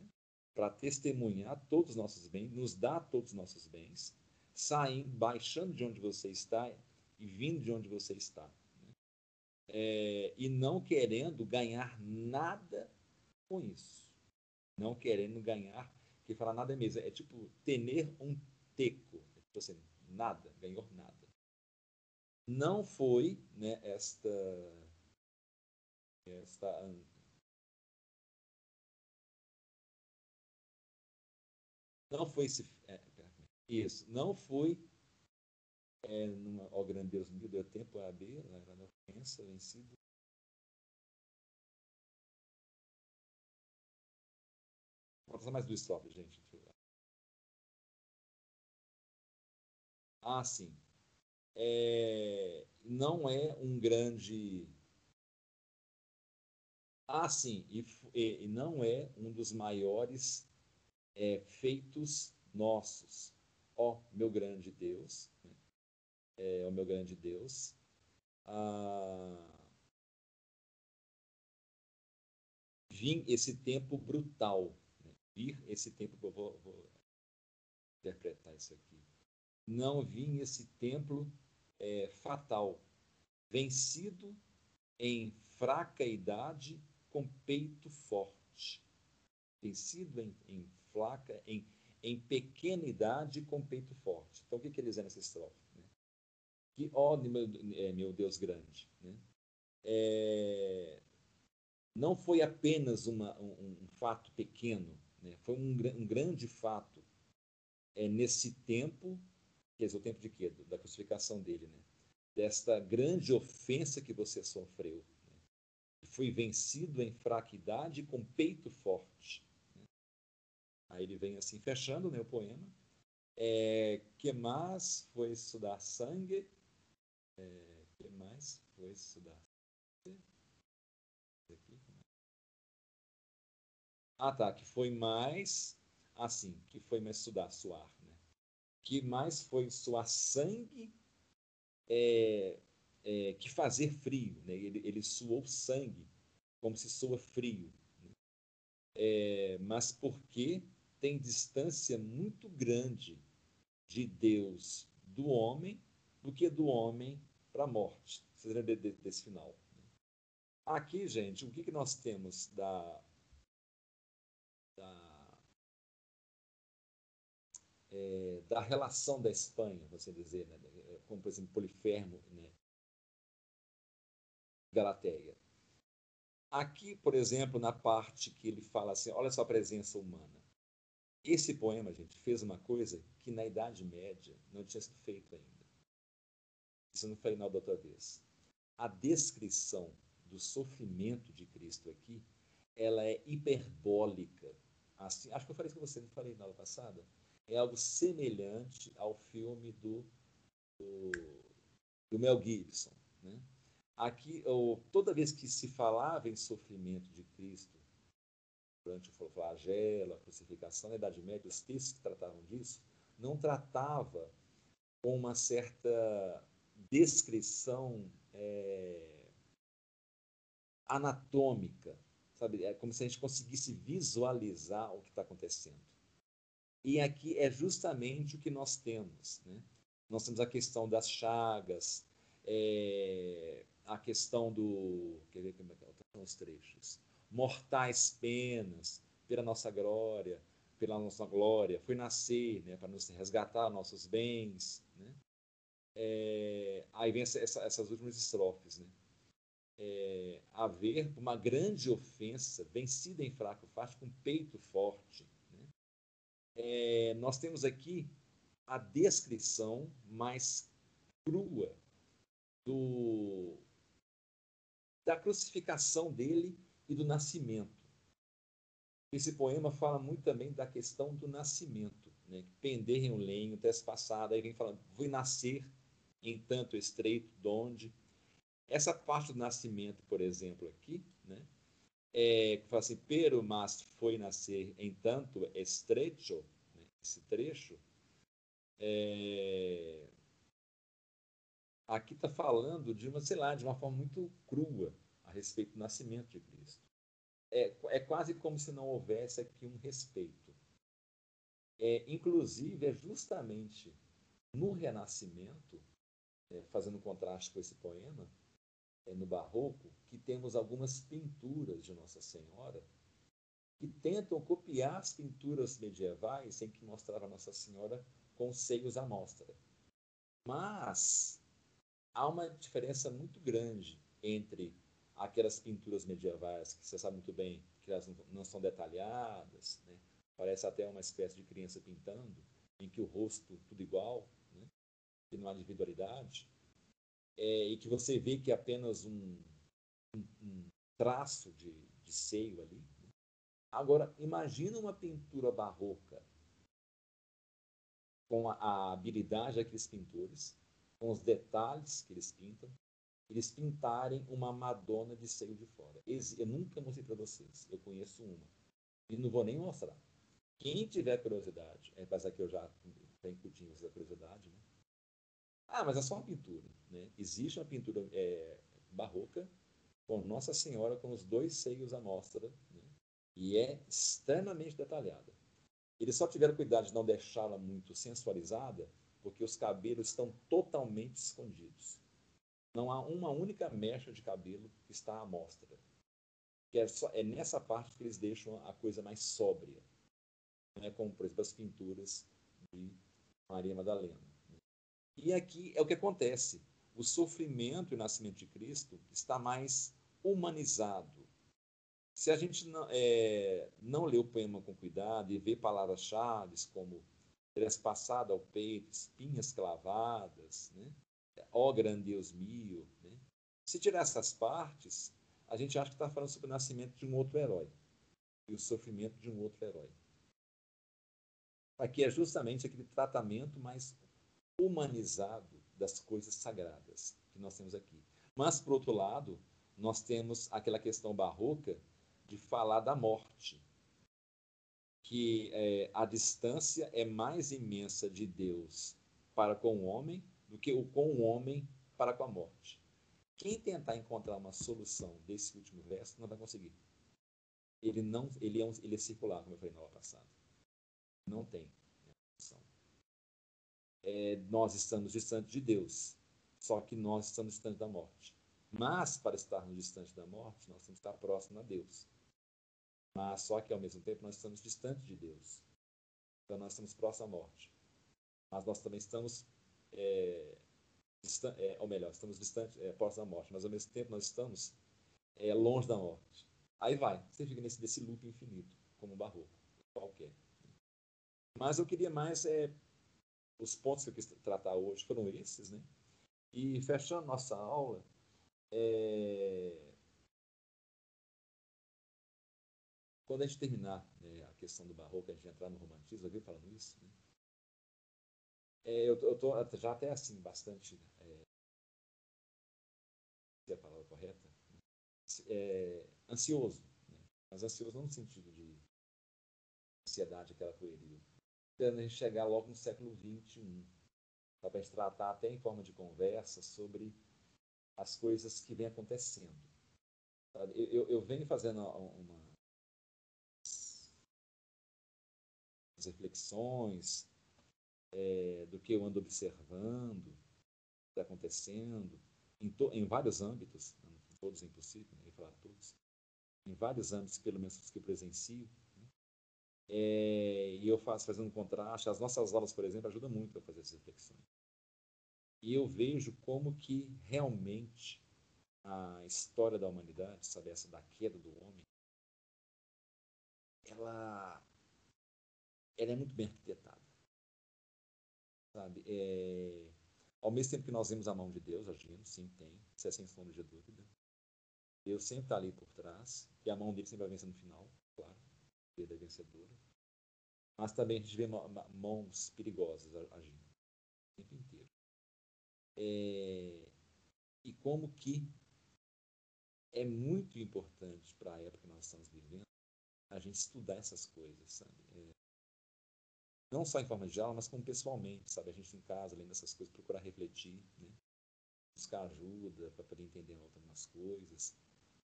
para testemunhar todos os nossos bens, nos dar todos os nossos bens, saindo, baixando de onde você está e vindo de onde você está. Né? É, e não querendo ganhar nada com isso. Não querendo ganhar que fala nada é mesmo. É tipo tener um teco. É tipo assim, nada, ganhou nada. Não foi né, esta. esta não foi esse. É, isso, não foi é, numa, ó grande Deus, me deu tempo a abrir, era na ofensa, vencido. Fazer mais do stop, gente. Ah, sim. É, não é um grande. Ah, sim, e, e não é um dos maiores é, feitos nossos. Ó, meu grande Deus, né? é, o meu grande Deus. Ah, vim esse tempo brutal vir esse tempo, eu vou, vou interpretar isso aqui. Não vim esse templo é, fatal, vencido em fraca idade, com peito forte. Vencido em, em flaca, em, em pequena idade, com peito forte. Então, o que, que ele diz nessa estrofe? Né? Que, ó, meu, é, meu Deus grande, né? É, não foi apenas uma, um, um, fato pequeno, né? foi um, um, grande fato é, nesse tempo, quer dizer, o tempo de quê? Da crucificação dele, né? desta grande ofensa que você sofreu. Né? Fui vencido em fraquidade com peito forte. Né? Aí ele vem assim, fechando né, o poema. É, que mais foi estudar sangue? É, que mais foi estudar Ah, tá. Que foi mais. Assim, que foi mais estudar, suar. Né? Que mais foi suar sangue é, é, que fazer frio. Né? Ele, ele suou sangue, como se soa frio. Né? É, mas porque tem distância muito grande de Deus do homem do que do homem para a morte. Vocês lembram desse final? Né? Aqui, gente, o que, que nós temos da, é, da relação da Espanha, você dizer, né? como por exemplo Polifermo, né? Galateia. Aqui, por exemplo, na parte que ele fala assim, olha só a presença humana. Esse poema, gente, fez uma coisa que na Idade Média não tinha sido feito ainda. Isso não foi na outra vez. A descrição do sofrimento de Cristo aqui ela é hiperbólica. Assim, acho que eu falei isso com você, não falei na aula passada. É algo semelhante ao filme do, do, do Mel Gibson. Né? Aqui, ou, toda vez que se falava em sofrimento de Cristo, durante o flagelo, a crucificação, na Idade Média, os textos que tratavam disso, não tratava com uma certa descrição é, anatômica sabe? É como se a gente conseguisse visualizar o que está acontecendo. E aqui é justamente o que nós temos, né? Nós temos a questão das chagas, é, a questão do, quer ver como é que estão os trechos, mortais penas pela nossa glória, pela nossa glória, foi nascer, né, para nos resgatar nossos bens, né? É, aí vem essa, essa, essas últimas estrofes, né? é, haver uma grande ofensa, vencida em fraco face, com peito forte. É, nós temos aqui a descrição mais crua do, da crucificação dele e do nascimento. Esse poema fala muito também da questão do nascimento, né? pender em um lenho, trespassado, aí vem falando, fui nascer em tanto estreito, donde essa parte do nascimento, por exemplo, aqui, né? É, que fala assim, pero mas foi nascer em tanto estrecho, né? Esse trecho, é, aqui está falando de uma, sei lá, de uma forma muito crua a respeito do nascimento de Cristo. É, é quase como se não houvesse aqui um respeito. É, inclusive, é justamente no Renascimento, é, fazendo contraste com esse poema, é, no Barroco que temos algumas pinturas de Nossa Senhora que tentam copiar as pinturas medievais em que mostrava Nossa Senhora com seios à mostra. Mas há uma diferença muito grande entre aquelas pinturas medievais que você sabe muito bem que elas não são detalhadas, né? parece até uma espécie de criança pintando, em que o rosto tudo igual, né? que não há individualidade é, e que você vê que é apenas um, um, um traço de, de seio ali. Agora, imagina uma pintura barroca com a, habilidade daqueles pintores, com os detalhes que eles pintam, eles pintarem uma Madonna de seio de fora. Eu nunca mostrei para vocês, eu conheço uma. E não vou nem mostrar. Quem tiver curiosidade, é apesar que eu já tenho incutindo essa curiosidade, né? Ah, mas é só uma pintura. Né? Existe uma pintura é, barroca com Nossa Senhora com os dois seios à mostra? E é extremamente detalhada. Eles só tiveram cuidado de não deixá-la muito sensualizada porque os cabelos estão totalmente escondidos. Não há uma única mecha de cabelo que está à mostra. É, só, é nessa parte que eles deixam a coisa mais sóbria, né? como, por exemplo, as pinturas de Maria Madalena. E aqui é o que acontece. O sofrimento e o nascimento de Cristo está mais humanizado. Se a gente não, é, não lê o poema com cuidado e vê palavras-chave como trespassada ao peito, espinhas clavadas, né? ó grande Deus mio, né? se tirar essas partes, a gente acha que está falando sobre o nascimento de um outro herói e o sofrimento de um outro herói. Aqui é justamente aquele tratamento mais humanizado das coisas sagradas que nós temos aqui. Mas, por outro lado, nós temos aquela questão barroca de falar da morte, que é, a distância é mais imensa de Deus para com o homem do que o com o homem para com a morte. Quem tentar encontrar uma solução desse último verso não vai conseguir. Ele não, ele é, um, ele é circular, como eu falei na aula passada. Não tem solução. É, nós estamos distantes de Deus, só que nós estamos distantes da morte. Mas, para estarmos distantes da morte, nós temos que estar próximos a Deus. Mas, só que, ao mesmo tempo, nós estamos distantes de Deus. Então, nós estamos próximos à morte. Mas nós também estamos, é, distan é, ou melhor, estamos distantes, é, próximos da morte. Mas, ao mesmo tempo, nós estamos é, longe da morte. Aí vai, você fica nesse, nesse loop infinito, como um barroco, qualquer. Mas eu queria mais, é, os pontos que eu quis tratar hoje foram esses, né? E fechando nossa aula, é... Quando a gente terminar né, a questão do barroco, a gente entrar no romantismo, alguém falando isso, né? É, eu, tô já até assim, bastante. É, é a palavra correta? É, ansioso. Né? Mas ansioso não no sentido de ansiedade, aquela correria. Tentando a gente chegar logo no século XXI. Para a gente tratar até em forma de conversa sobre as coisas que vêm acontecendo. Eu, eu, eu venho fazendo uma, reflexões é, do que eu ando observando, que está acontecendo, em, to, em vários âmbitos, todos é impossível, nem falar todos, em vários âmbitos, pelo menos os que eu presencio. Né? É, e eu faço fazendo um contraste. As nossas aulas, por exemplo, ajudam muito a fazer essas reflexões. E eu vejo como que realmente a história da humanidade, sabe, essa da queda do homem, ela, ela é muito bem arquitetada. Sabe? É, ao mesmo tempo que nós vemos a mão de Deus agindo, sim, tem, isso é sem sombra de dúvida. Deus sempre está ali por trás, e a mão dele sempre vai vencer no final, claro, ele é vencedora. Mas também a gente vê mãos perigosas agindo o tempo inteiro. É, e como que é muito importante para a época que nós estamos vivendo a gente estudar essas coisas, sabe? É, não só em forma de aula, mas como pessoalmente, sabe? A gente em casa, lendo essas coisas, procurar refletir, né? buscar ajuda para poder entender algumas coisas,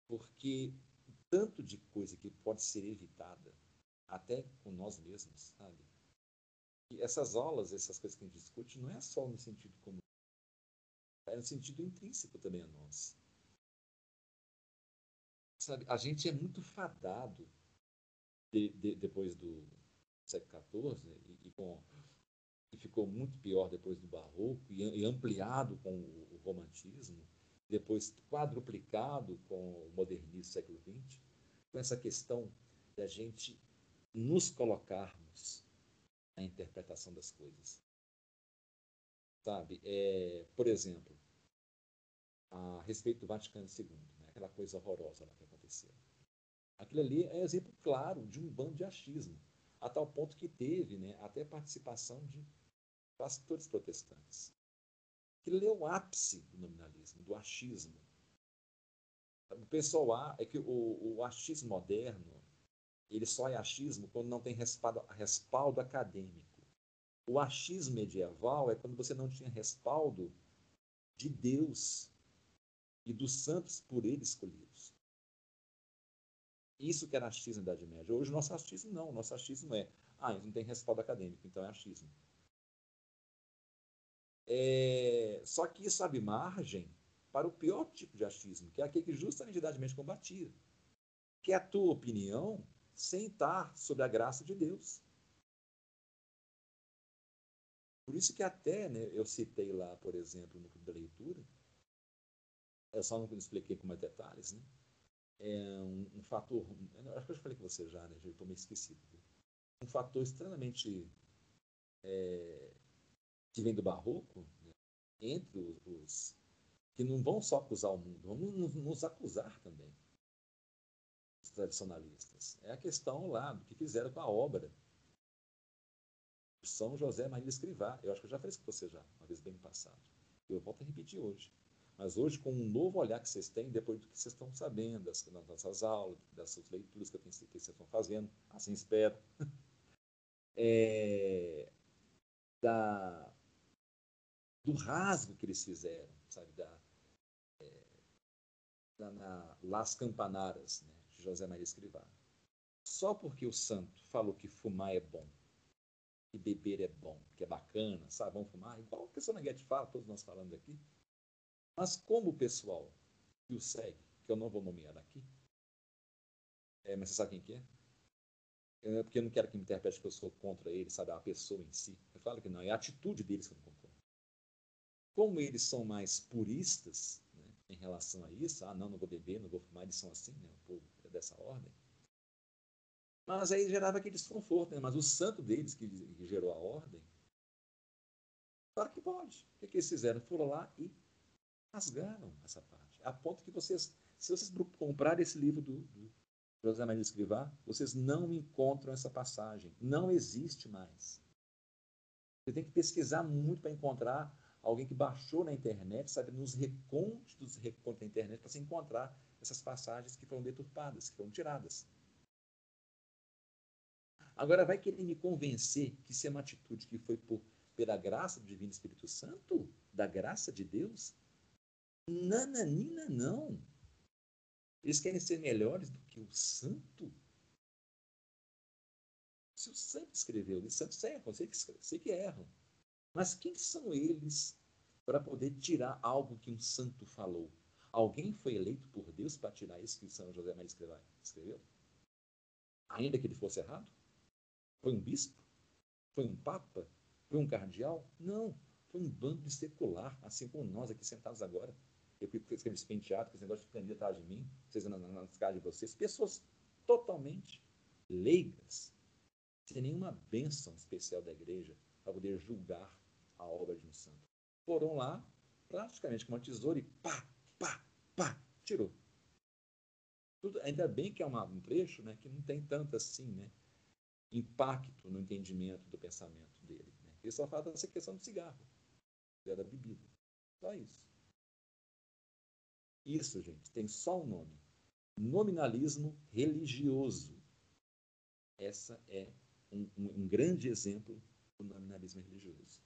porque tanto de coisa que pode ser evitada, até com nós mesmos, sabe? E essas aulas, essas coisas que a gente discute, não é só no sentido como é no sentido intrínseco também a nós. Sabe, a gente é muito fadado de, de, depois do século XIV e, e, com, e ficou muito pior depois do Barroco e, e ampliado com o, o, romantismo, depois quadruplicado com o modernismo do século XX, com essa questão de a gente nos colocarmos na interpretação das coisas. Sabe? É, por exemplo, a respeito do Vaticano II, né? aquela coisa horrorosa lá que aconteceu. Aquilo ali é exemplo claro de um bando de achismo, a tal ponto que teve né, até participação de pastores protestantes. Aquilo é o ápice do nominalismo, do achismo. O pessoal é que o, o achismo moderno ele só é achismo quando não tem respaldo, respaldo acadêmico. O achismo medieval é quando você não tinha respaldo de Deus e dos santos por ele escolhidos. Isso que era achismo na Idade Média. Hoje, nosso achismo não. Nosso achismo é, ah, não tem respaldo acadêmico, então é achismo. É... Só que isso abre margem para o pior tipo de achismo, que é aquele que justamente a Idade Média combatia, que é a tua opinião sem estar sob a graça de Deus. Por isso que até né, eu citei lá, por exemplo, no clube da leitura, eu só não expliquei com mais detalhes, né? É um, um fator, acho que eu já falei com você já, né? Já estou meio esquecido. Viu? Um fator extremamente é, que vem do barroco, né? entre os, os, que não vão só acusar o mundo, vão nos, acusar também, os tradicionalistas. É a questão lá do que fizeram com a obra são José Maria Escrivá. Eu acho que eu já falei isso com você já, uma vez bem passado. Eu volto a repetir hoje. Mas hoje, com um novo olhar que vocês têm, depois do que vocês estão sabendo, das, das aulas, dessas leituras que, tenho, que vocês estão fazendo, assim espero, <laughs> é, da, do rasgo que eles fizeram, sabe, da, é, da na Las Campanaras, né, de José Maria Escrivá. Só porque o santo falou que fumar é bom, que beber é bom, que é bacana, sabe? Vamos fumar, igual a pessoa na Guete fala, todos nós falando aqui. Mas como o pessoal que o segue, que eu não vou nomear aqui, é, mas você sabe quem que é? é? Porque eu não quero que me interprete que eu sou contra ele, sabe? A pessoa em si. Eu falo que não, é a atitude deles que eu não concordo. Como eles são mais puristas né, em relação a isso, ah, não, não vou beber, não vou fumar, eles são assim, né? O povo é dessa ordem mas aí gerava aquele desconforto, né? Mas o santo deles, que, que gerou a ordem, claro que pode. O que, que eles fizeram? Foram lá e rasgaram essa parte. A ponto que vocês, se vocês comprarem esse livro do, do José Maria Escrivá, vocês não encontram essa passagem. Não existe mais. Você tem que pesquisar muito para encontrar alguém que baixou na internet, sabe, nos recônditos dos recônditos da internet, para se encontrar essas passagens que foram deturpadas, que foram tiradas. Agora, vai querer me convencer que isso é uma atitude que foi por, pela graça do Divino Espírito Santo? Da graça de Deus? Nananina, não. Eles querem ser melhores do que o santo? Se o santo escreveu, os santos erram, sei que, que erram. Mas quem são eles para poder tirar algo que um santo falou? Alguém foi eleito por Deus para tirar isso que São José Maria escreveu? Ainda que ele fosse errado? Foi um bispo? Foi um papa? Foi um cardeal? Não. Foi um bando secular, assim como nós aqui sentados agora. Eu que escrevi esse penteado, com esse negócio de ficar atrás de mim, vocês nas, nas caras de vocês. Pessoas totalmente leigas, sem nenhuma bênção especial da igreja para poder julgar a obra de um santo. Foram lá, praticamente com uma tesoura e pá, pá, pá, tirou. Tudo, ainda bem que é uma, um trecho né, que não tem tanto assim, né? impacto no entendimento do pensamento dele. Né? Ele só fala dessa questão do cigarro, da bebida. Só isso. Isso, gente, tem só um nome. Nominalismo religioso. Essa é um, um, um grande exemplo do nominalismo religioso.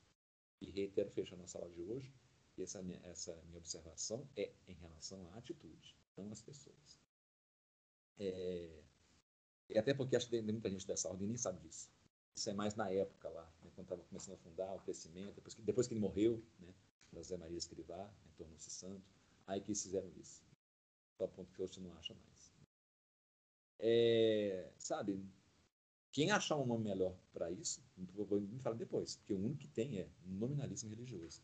E reitero, fechando a sala de hoje, essa minha, essa minha observação é em relação à atitude, não às pessoas. É, e até porque acho que muita gente dessa ordem nem sabe disso. Isso é mais na época lá, né, quando estava começando a fundar, o crescimento, depois que, depois que ele morreu, né, José Maria Escrivá, né, tornou-se santo, aí que fizeram isso. Só ponto que hoje não acha mais. É, sabe, quem achar um nome melhor para isso, me falar depois, porque o único que tem é nominalismo religioso.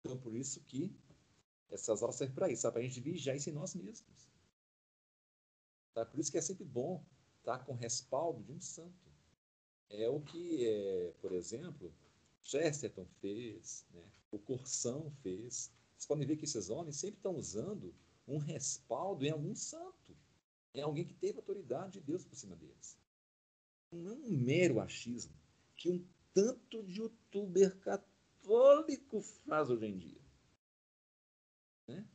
Então, por isso que essas aulas servem para isso, para a gente vigiar isso em nós mesmos. Tá? Por isso que é sempre bom está com respaldo de um santo. É o que, é, por exemplo, Chesterton fez, né? o Corsão fez. Vocês podem ver que esses homens sempre estão usando um respaldo em algum santo, em alguém que teve autoridade de Deus por cima deles. Não é um mero achismo que um tanto de youtuber católico faz hoje em dia. Né?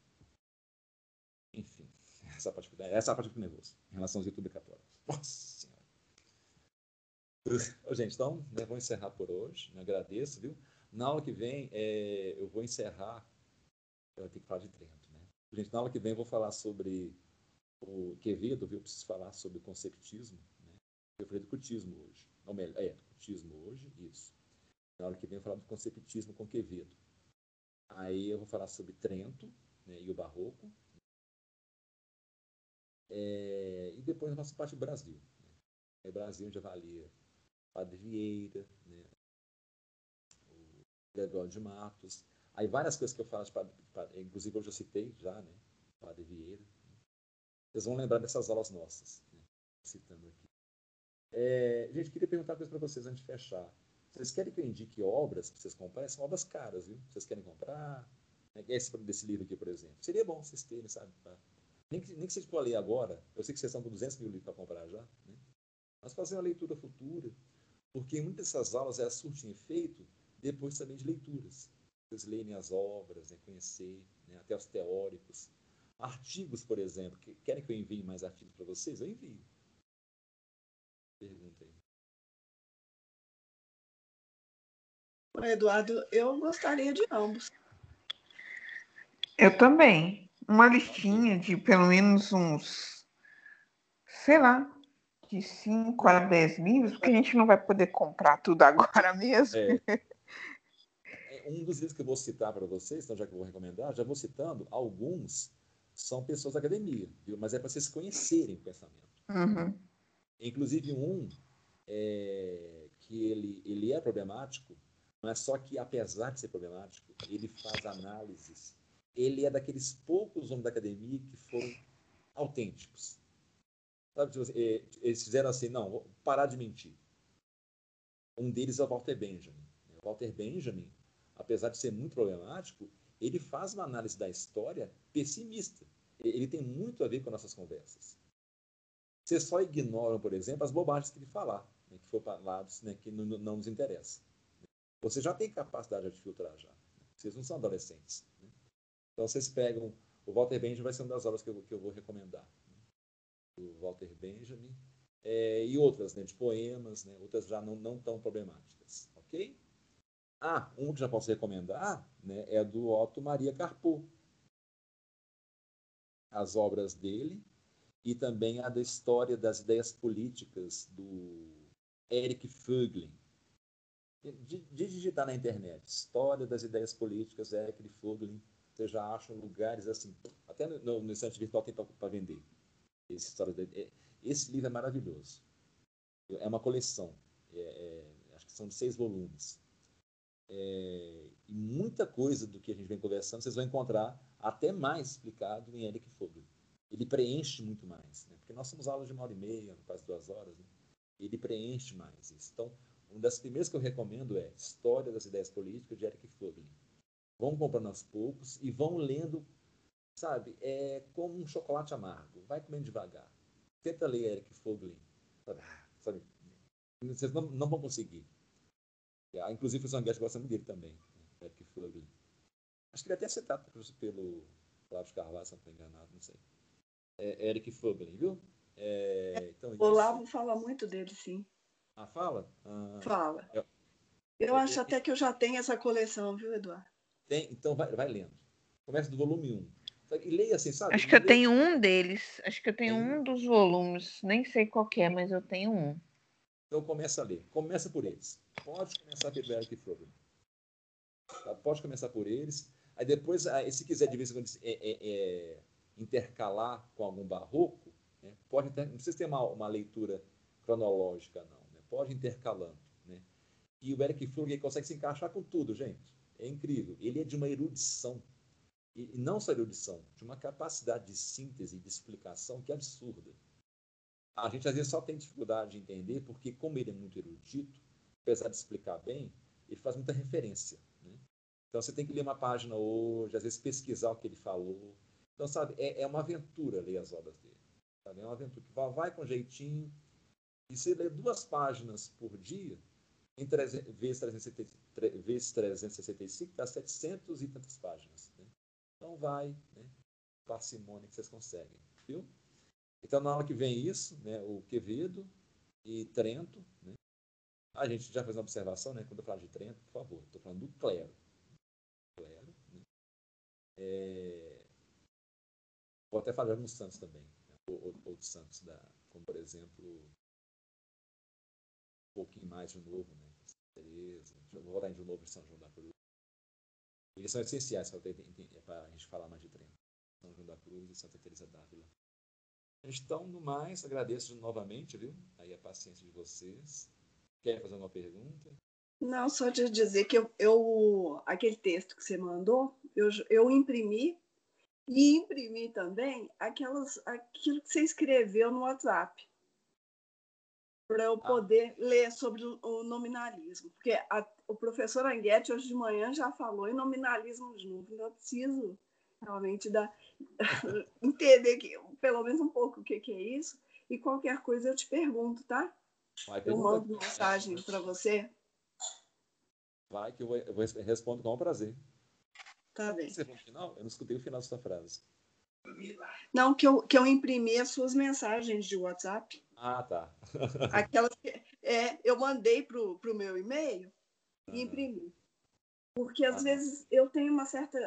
Enfim, essa parte, essa parte do nervoso, em relação aos youtubers católicos. Nossa Senhora. gente, então, né, vou encerrar por hoje. Agradeço, viu? Na aula que vem, é, eu vou encerrar. Vou ter que falar de Trento, né? Gente, na aula que vem eu vou falar sobre o Quevedo, viu? Eu preciso falar sobre o conceptismo. Né? Eu falei do cultismo hoje. Ou melhor, é, cultismo hoje, isso. Na aula que vem eu vou falar do conceptismo com Quevedo. Aí eu vou falar sobre Trento né, e o Barroco. É, e depois a nossa parte do Brasil. Né? O Brasil já valia Padre Vieira, né? o Gregório de Matos. Aí várias coisas que eu falo, inclusive hoje eu citei já, né? Padre Vieira. Vocês vão lembrar dessas aulas nossas, né? citando aqui. É, gente, queria perguntar uma coisa para vocês antes de fechar. Vocês querem que eu indique obras para vocês comprarem? São obras caras, viu? Vocês querem comprar? Esse desse livro aqui, por exemplo. Seria bom vocês terem, sabe? Pra... Nem, que, nem que vocês for ler agora. Eu sei que vocês estão com 200 mil livros para comprar já. Né? Mas fazer uma leitura futura. Porque muitas dessas aulas elas surtem efeito depois também de leituras. Vocês lerem as obras, né? conhecer, né? até os teóricos. Artigos, por exemplo. Que, querem que eu envie mais artigos para vocês? Eu envio. Pergunta aí. Eduardo, eu gostaria de ambos. Eu também. Uma listinha de pelo menos uns, sei lá, de 5 a 10 livros, porque a gente não vai poder comprar tudo agora <laughs> mesmo. É. é um dos livros que eu vou citar para vocês, então já que eu vou recomendar, já vou citando, alguns são pessoas da academia, viu? mas é para vocês conhecerem o pensamento. Uhum. Inclusive um é, que ele, ele é problemático, mas só que, apesar de ser problemático, ele faz análises. Ele é daqueles poucos homens da academia que foram autênticos. Sabe, tipo é, eles fizeram assim, não, vou parar de mentir. Um deles é o Walter Benjamin. O Walter Benjamin, apesar de ser muito problemático, ele faz uma análise da história pessimista. Ele tem muito a ver com nossas conversas. Vocês só ignoram, por exemplo, as bobagens que ele falar, né, que foram falados, né, que não, não nos interessa. Você já tem capacidade de filtrar já. Vocês não são adolescentes. Né? Então vocês pegam. O Walter Benjamin vai ser uma das obras que eu, que eu vou recomendar. Né? O Walter Benjamin. É, e outras, né, de poemas, né, outras já não, não tão problemáticas. Ok? Ah, um que já posso recomendar né, é do Otto Maria Carpo. As obras dele e também a da história das ideias políticas do Eric de digitar na internet, história das ideias políticas, Eric Foglin, você já acha lugares assim, até no, no, no instante virtual tem para vender. Esse, história de, é, esse livro é maravilhoso. É uma coleção, é, é, acho que são seis volumes. É, e muita coisa do que a gente vem conversando, vocês vão encontrar até mais explicado em Eric Foglin. Ele preenche muito mais, né? porque nós somos aulas de uma hora e meia, quase duas horas. Né? Ele preenche mais isso. Então, uma das primeiras que eu recomendo é História das Ideias Políticas, de Eric Foglin. Vão comprando aos poucos e vão lendo, sabe, é como um chocolate amargo. Vai comendo devagar. Tenta ler Eric Foglin. Sabe, vocês não, não vão conseguir. Ah, inclusive, o Zanguete gosta muito dele também, né? Eric Foglin. Acho que ele até é citado pelo Flávio Carvalho, se não estou enganado, não sei. É, Eric Foglin, viu? É, então, o Olavo fala muito dele, sim. Ah, fala? Ah, fala. Eu, eu acho até que eu já tenho essa coleção, viu, Eduardo? Tem, então vai, vai lendo. Começa do volume 1. E leia assim, sabe? Acho que eu tenho um deles. Acho que eu tenho tem. um dos volumes. Nem sei qual é, mas eu tenho um. Então começa a ler. Começa por eles. Pode começar pelo Eric Froben. Tá? Pode começar por eles. Aí depois, aí, se quiser de vez em quando é, é, é, intercalar com algum barroco, né? pode não precisa ter uma, uma leitura cronológica, não pode intercalando. Né? E o Eric Fluger consegue se encaixar com tudo, gente. É incrível. Ele é de uma erudição. E não só erudição, de uma capacidade de síntese e de explicação que é absurda. A gente às vezes só tem dificuldade de entender porque, como ele é muito erudito, apesar de explicar bem, ele faz muita referência. Né? Então você tem que ler uma página hoje, às vezes pesquisar o que ele falou. Então, sabe, é, é uma aventura ler as obras dele. Sabe? É uma aventura que vai, vai com jeitinho, e se ler duas páginas por dia, em 300, vezes, 365, vezes 365, dá 700 e tantas páginas. Né? Então vai, né? parcimônia que vocês conseguem. Viu? Então, na aula que vem isso, né, o Quevedo e Trento. Né? A gente já fez uma observação, né, quando eu falo de Trento, por favor, estou falando do clero. clero né? é... Vou até falar nos santos também, né? outros santos, da, como por exemplo pouquinho mais de novo, né? Tereza, vou voltar de novo em São João da Cruz. Eles são essenciais para a gente falar mais de treino. São João da Cruz e Santa Teresa d'Ávila. Então, no mais, agradeço novamente, viu? Aí a paciência de vocês. Quer fazer uma pergunta? Não, só te dizer que eu, eu aquele texto que você mandou, eu, eu imprimi E imprimir também aquelas, aquilo que você escreveu no WhatsApp para eu ah. poder ah. ler sobre o nominalismo. Porque a, o professor Anguete hoje de manhã já falou em nominalismo de novo, então eu preciso realmente dar, <laughs> entender que, pelo menos um pouco o que, que é isso, e qualquer coisa eu te pergunto, tá? Vai, eu mando mensagem para você. Vai que eu, vou, eu vou respondo com prazer. Tá bem. Você no final? Eu não escutei o final da sua frase. Não, que eu, que eu imprimi as suas mensagens de WhatsApp. Ah, tá. <laughs> Aquelas que é, eu mandei para o meu e-mail e imprimi. Porque às ah, vezes eu tenho uma certa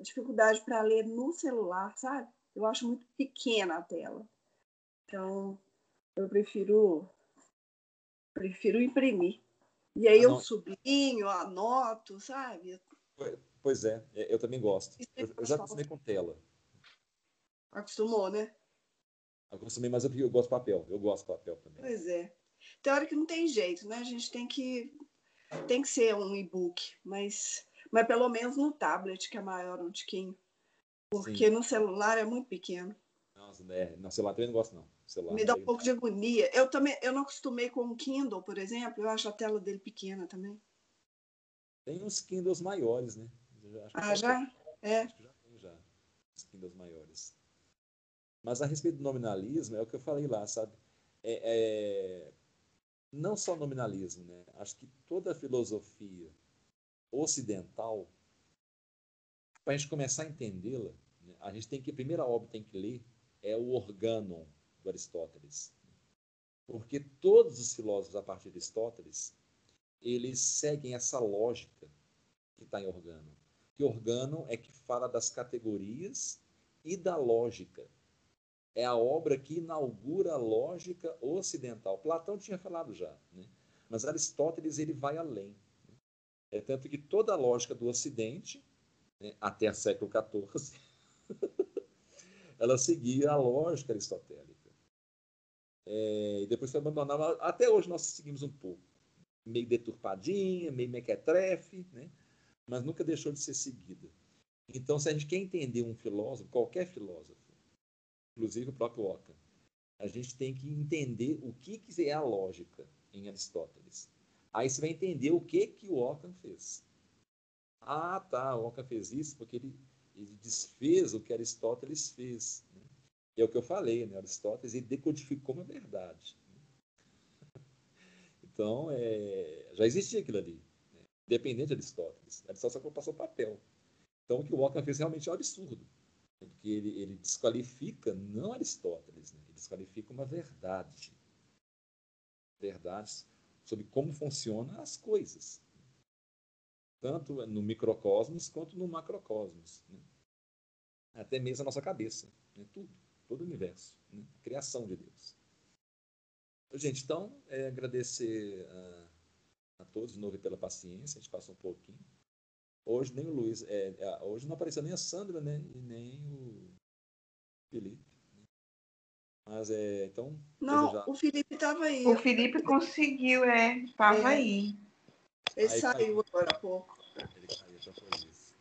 dificuldade para ler no celular, sabe? Eu acho muito pequena a tela. Então, eu prefiro prefiro imprimir. E aí eu sublinho, anoto, sabe? Pois é, eu também gosto. Eu, já acostumei com tela. Acostumou, né? Acostumei, mas eu, eu gosto de papel. Eu gosto de papel também. Pois é. Tem hora que não tem jeito, né? A gente tem que tem que ser um e-book, mas mas pelo menos no tablet, que é maior um tiquinho. Porque Sim. no celular é muito pequeno. Nossa, né? No celular também não gosto, não. Celular Me dá um pouco de agonia. Eu também, eu não acostumei com o Kindle, por exemplo, eu acho a tela dele pequena também. Tem uns Kindles maiores, né? ah, já? É. Acho que já tem já. Os Kindles maiores. Mas a respeito do nominalismo, é o que eu falei lá, sabe? É, é... Não só nominalismo, né? Acho que toda a filosofia ocidental, para a gente começar a entendê-la, né, a gente tem que, a primeira obra que tem que ler é o Organon, do Aristóteles. Porque todos os filósofos, a partir de Aristóteles, eles seguem essa lógica que está em Organo. Que Organo é que fala das categorias e da lógica. É a obra que inaugura a lógica ocidental. Platão tinha falado já, né? mas Aristóteles ele vai além. É tanto que toda a lógica do Ocidente, né, até o século XIV, <laughs> ela seguia a lógica aristotélica. É, e depois foi abandonada. Até hoje nós seguimos um pouco. Meio deturpadinha, meio mequetrefe, né? mas nunca deixou de ser seguida. Então, se a gente quer entender um filósofo, qualquer filósofo, inclusive o próprio Ockham, a gente tem que entender o que, que é a lógica em Aristóteles. Aí você vai entender o que que o Ockham fez. Ah, tá, o Ockham fez isso porque ele, ele desfez o que Aristóteles fez. Né? É o que eu falei, né? Aristóteles ele decodificou uma verdade. <laughs> Então, é, já existia aquilo ali, né? independente de Aristóteles. Aristóteles só passou papel. Então, o que o Ockham fez realmente é um absurdo. Porque ele, ele desqualifica não Aristóteles, né? ele desqualifica uma verdade. Verdades sobre como funcionam as coisas, tanto no microcosmos quanto no macrocosmos, né? até mesmo a nossa cabeça, né? tudo, todo o universo, né? a criação de Deus. Gente, então, é, agradecer a, a, todos de novo pela paciência, a gente passou um pouquinho. Hoje nem o Luiz, é, é, hoje não apareceu nem a Sandra, né, e nem o Felipe. Mas é, então. Não, já... o Felipe estava aí. O Felipe conseguiu, é, estava é. aí. Ele aí, saiu agora há pouco. Ele caiu, já foi isso.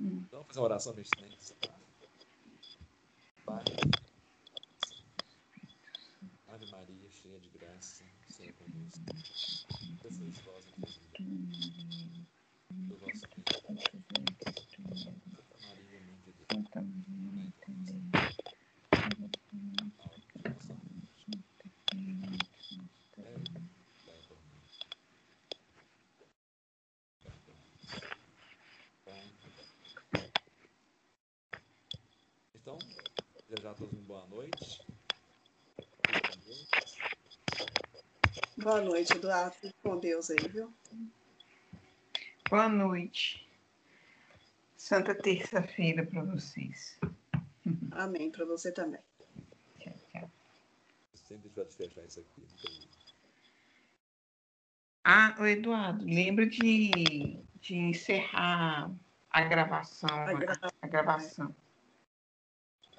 Hum. Então, fazer uma oração para a gente Pai. Ave Maria, cheia de graça, Senhor convosco. Sois vós do vosso Filho. Santa Maria, Mãe de Deus. Santa Maria, Mãe de Deus. Desejar a todos uma boa noite. Boa noite, Eduardo. Fique com Deus aí, viu? Boa noite. Santa terça-feira para vocês. Amém, para você também. Tchau, tchau. Sempre vai fechar isso aqui. Ah, o Eduardo, lembra de, de encerrar a gravação. A, gra... a gravação.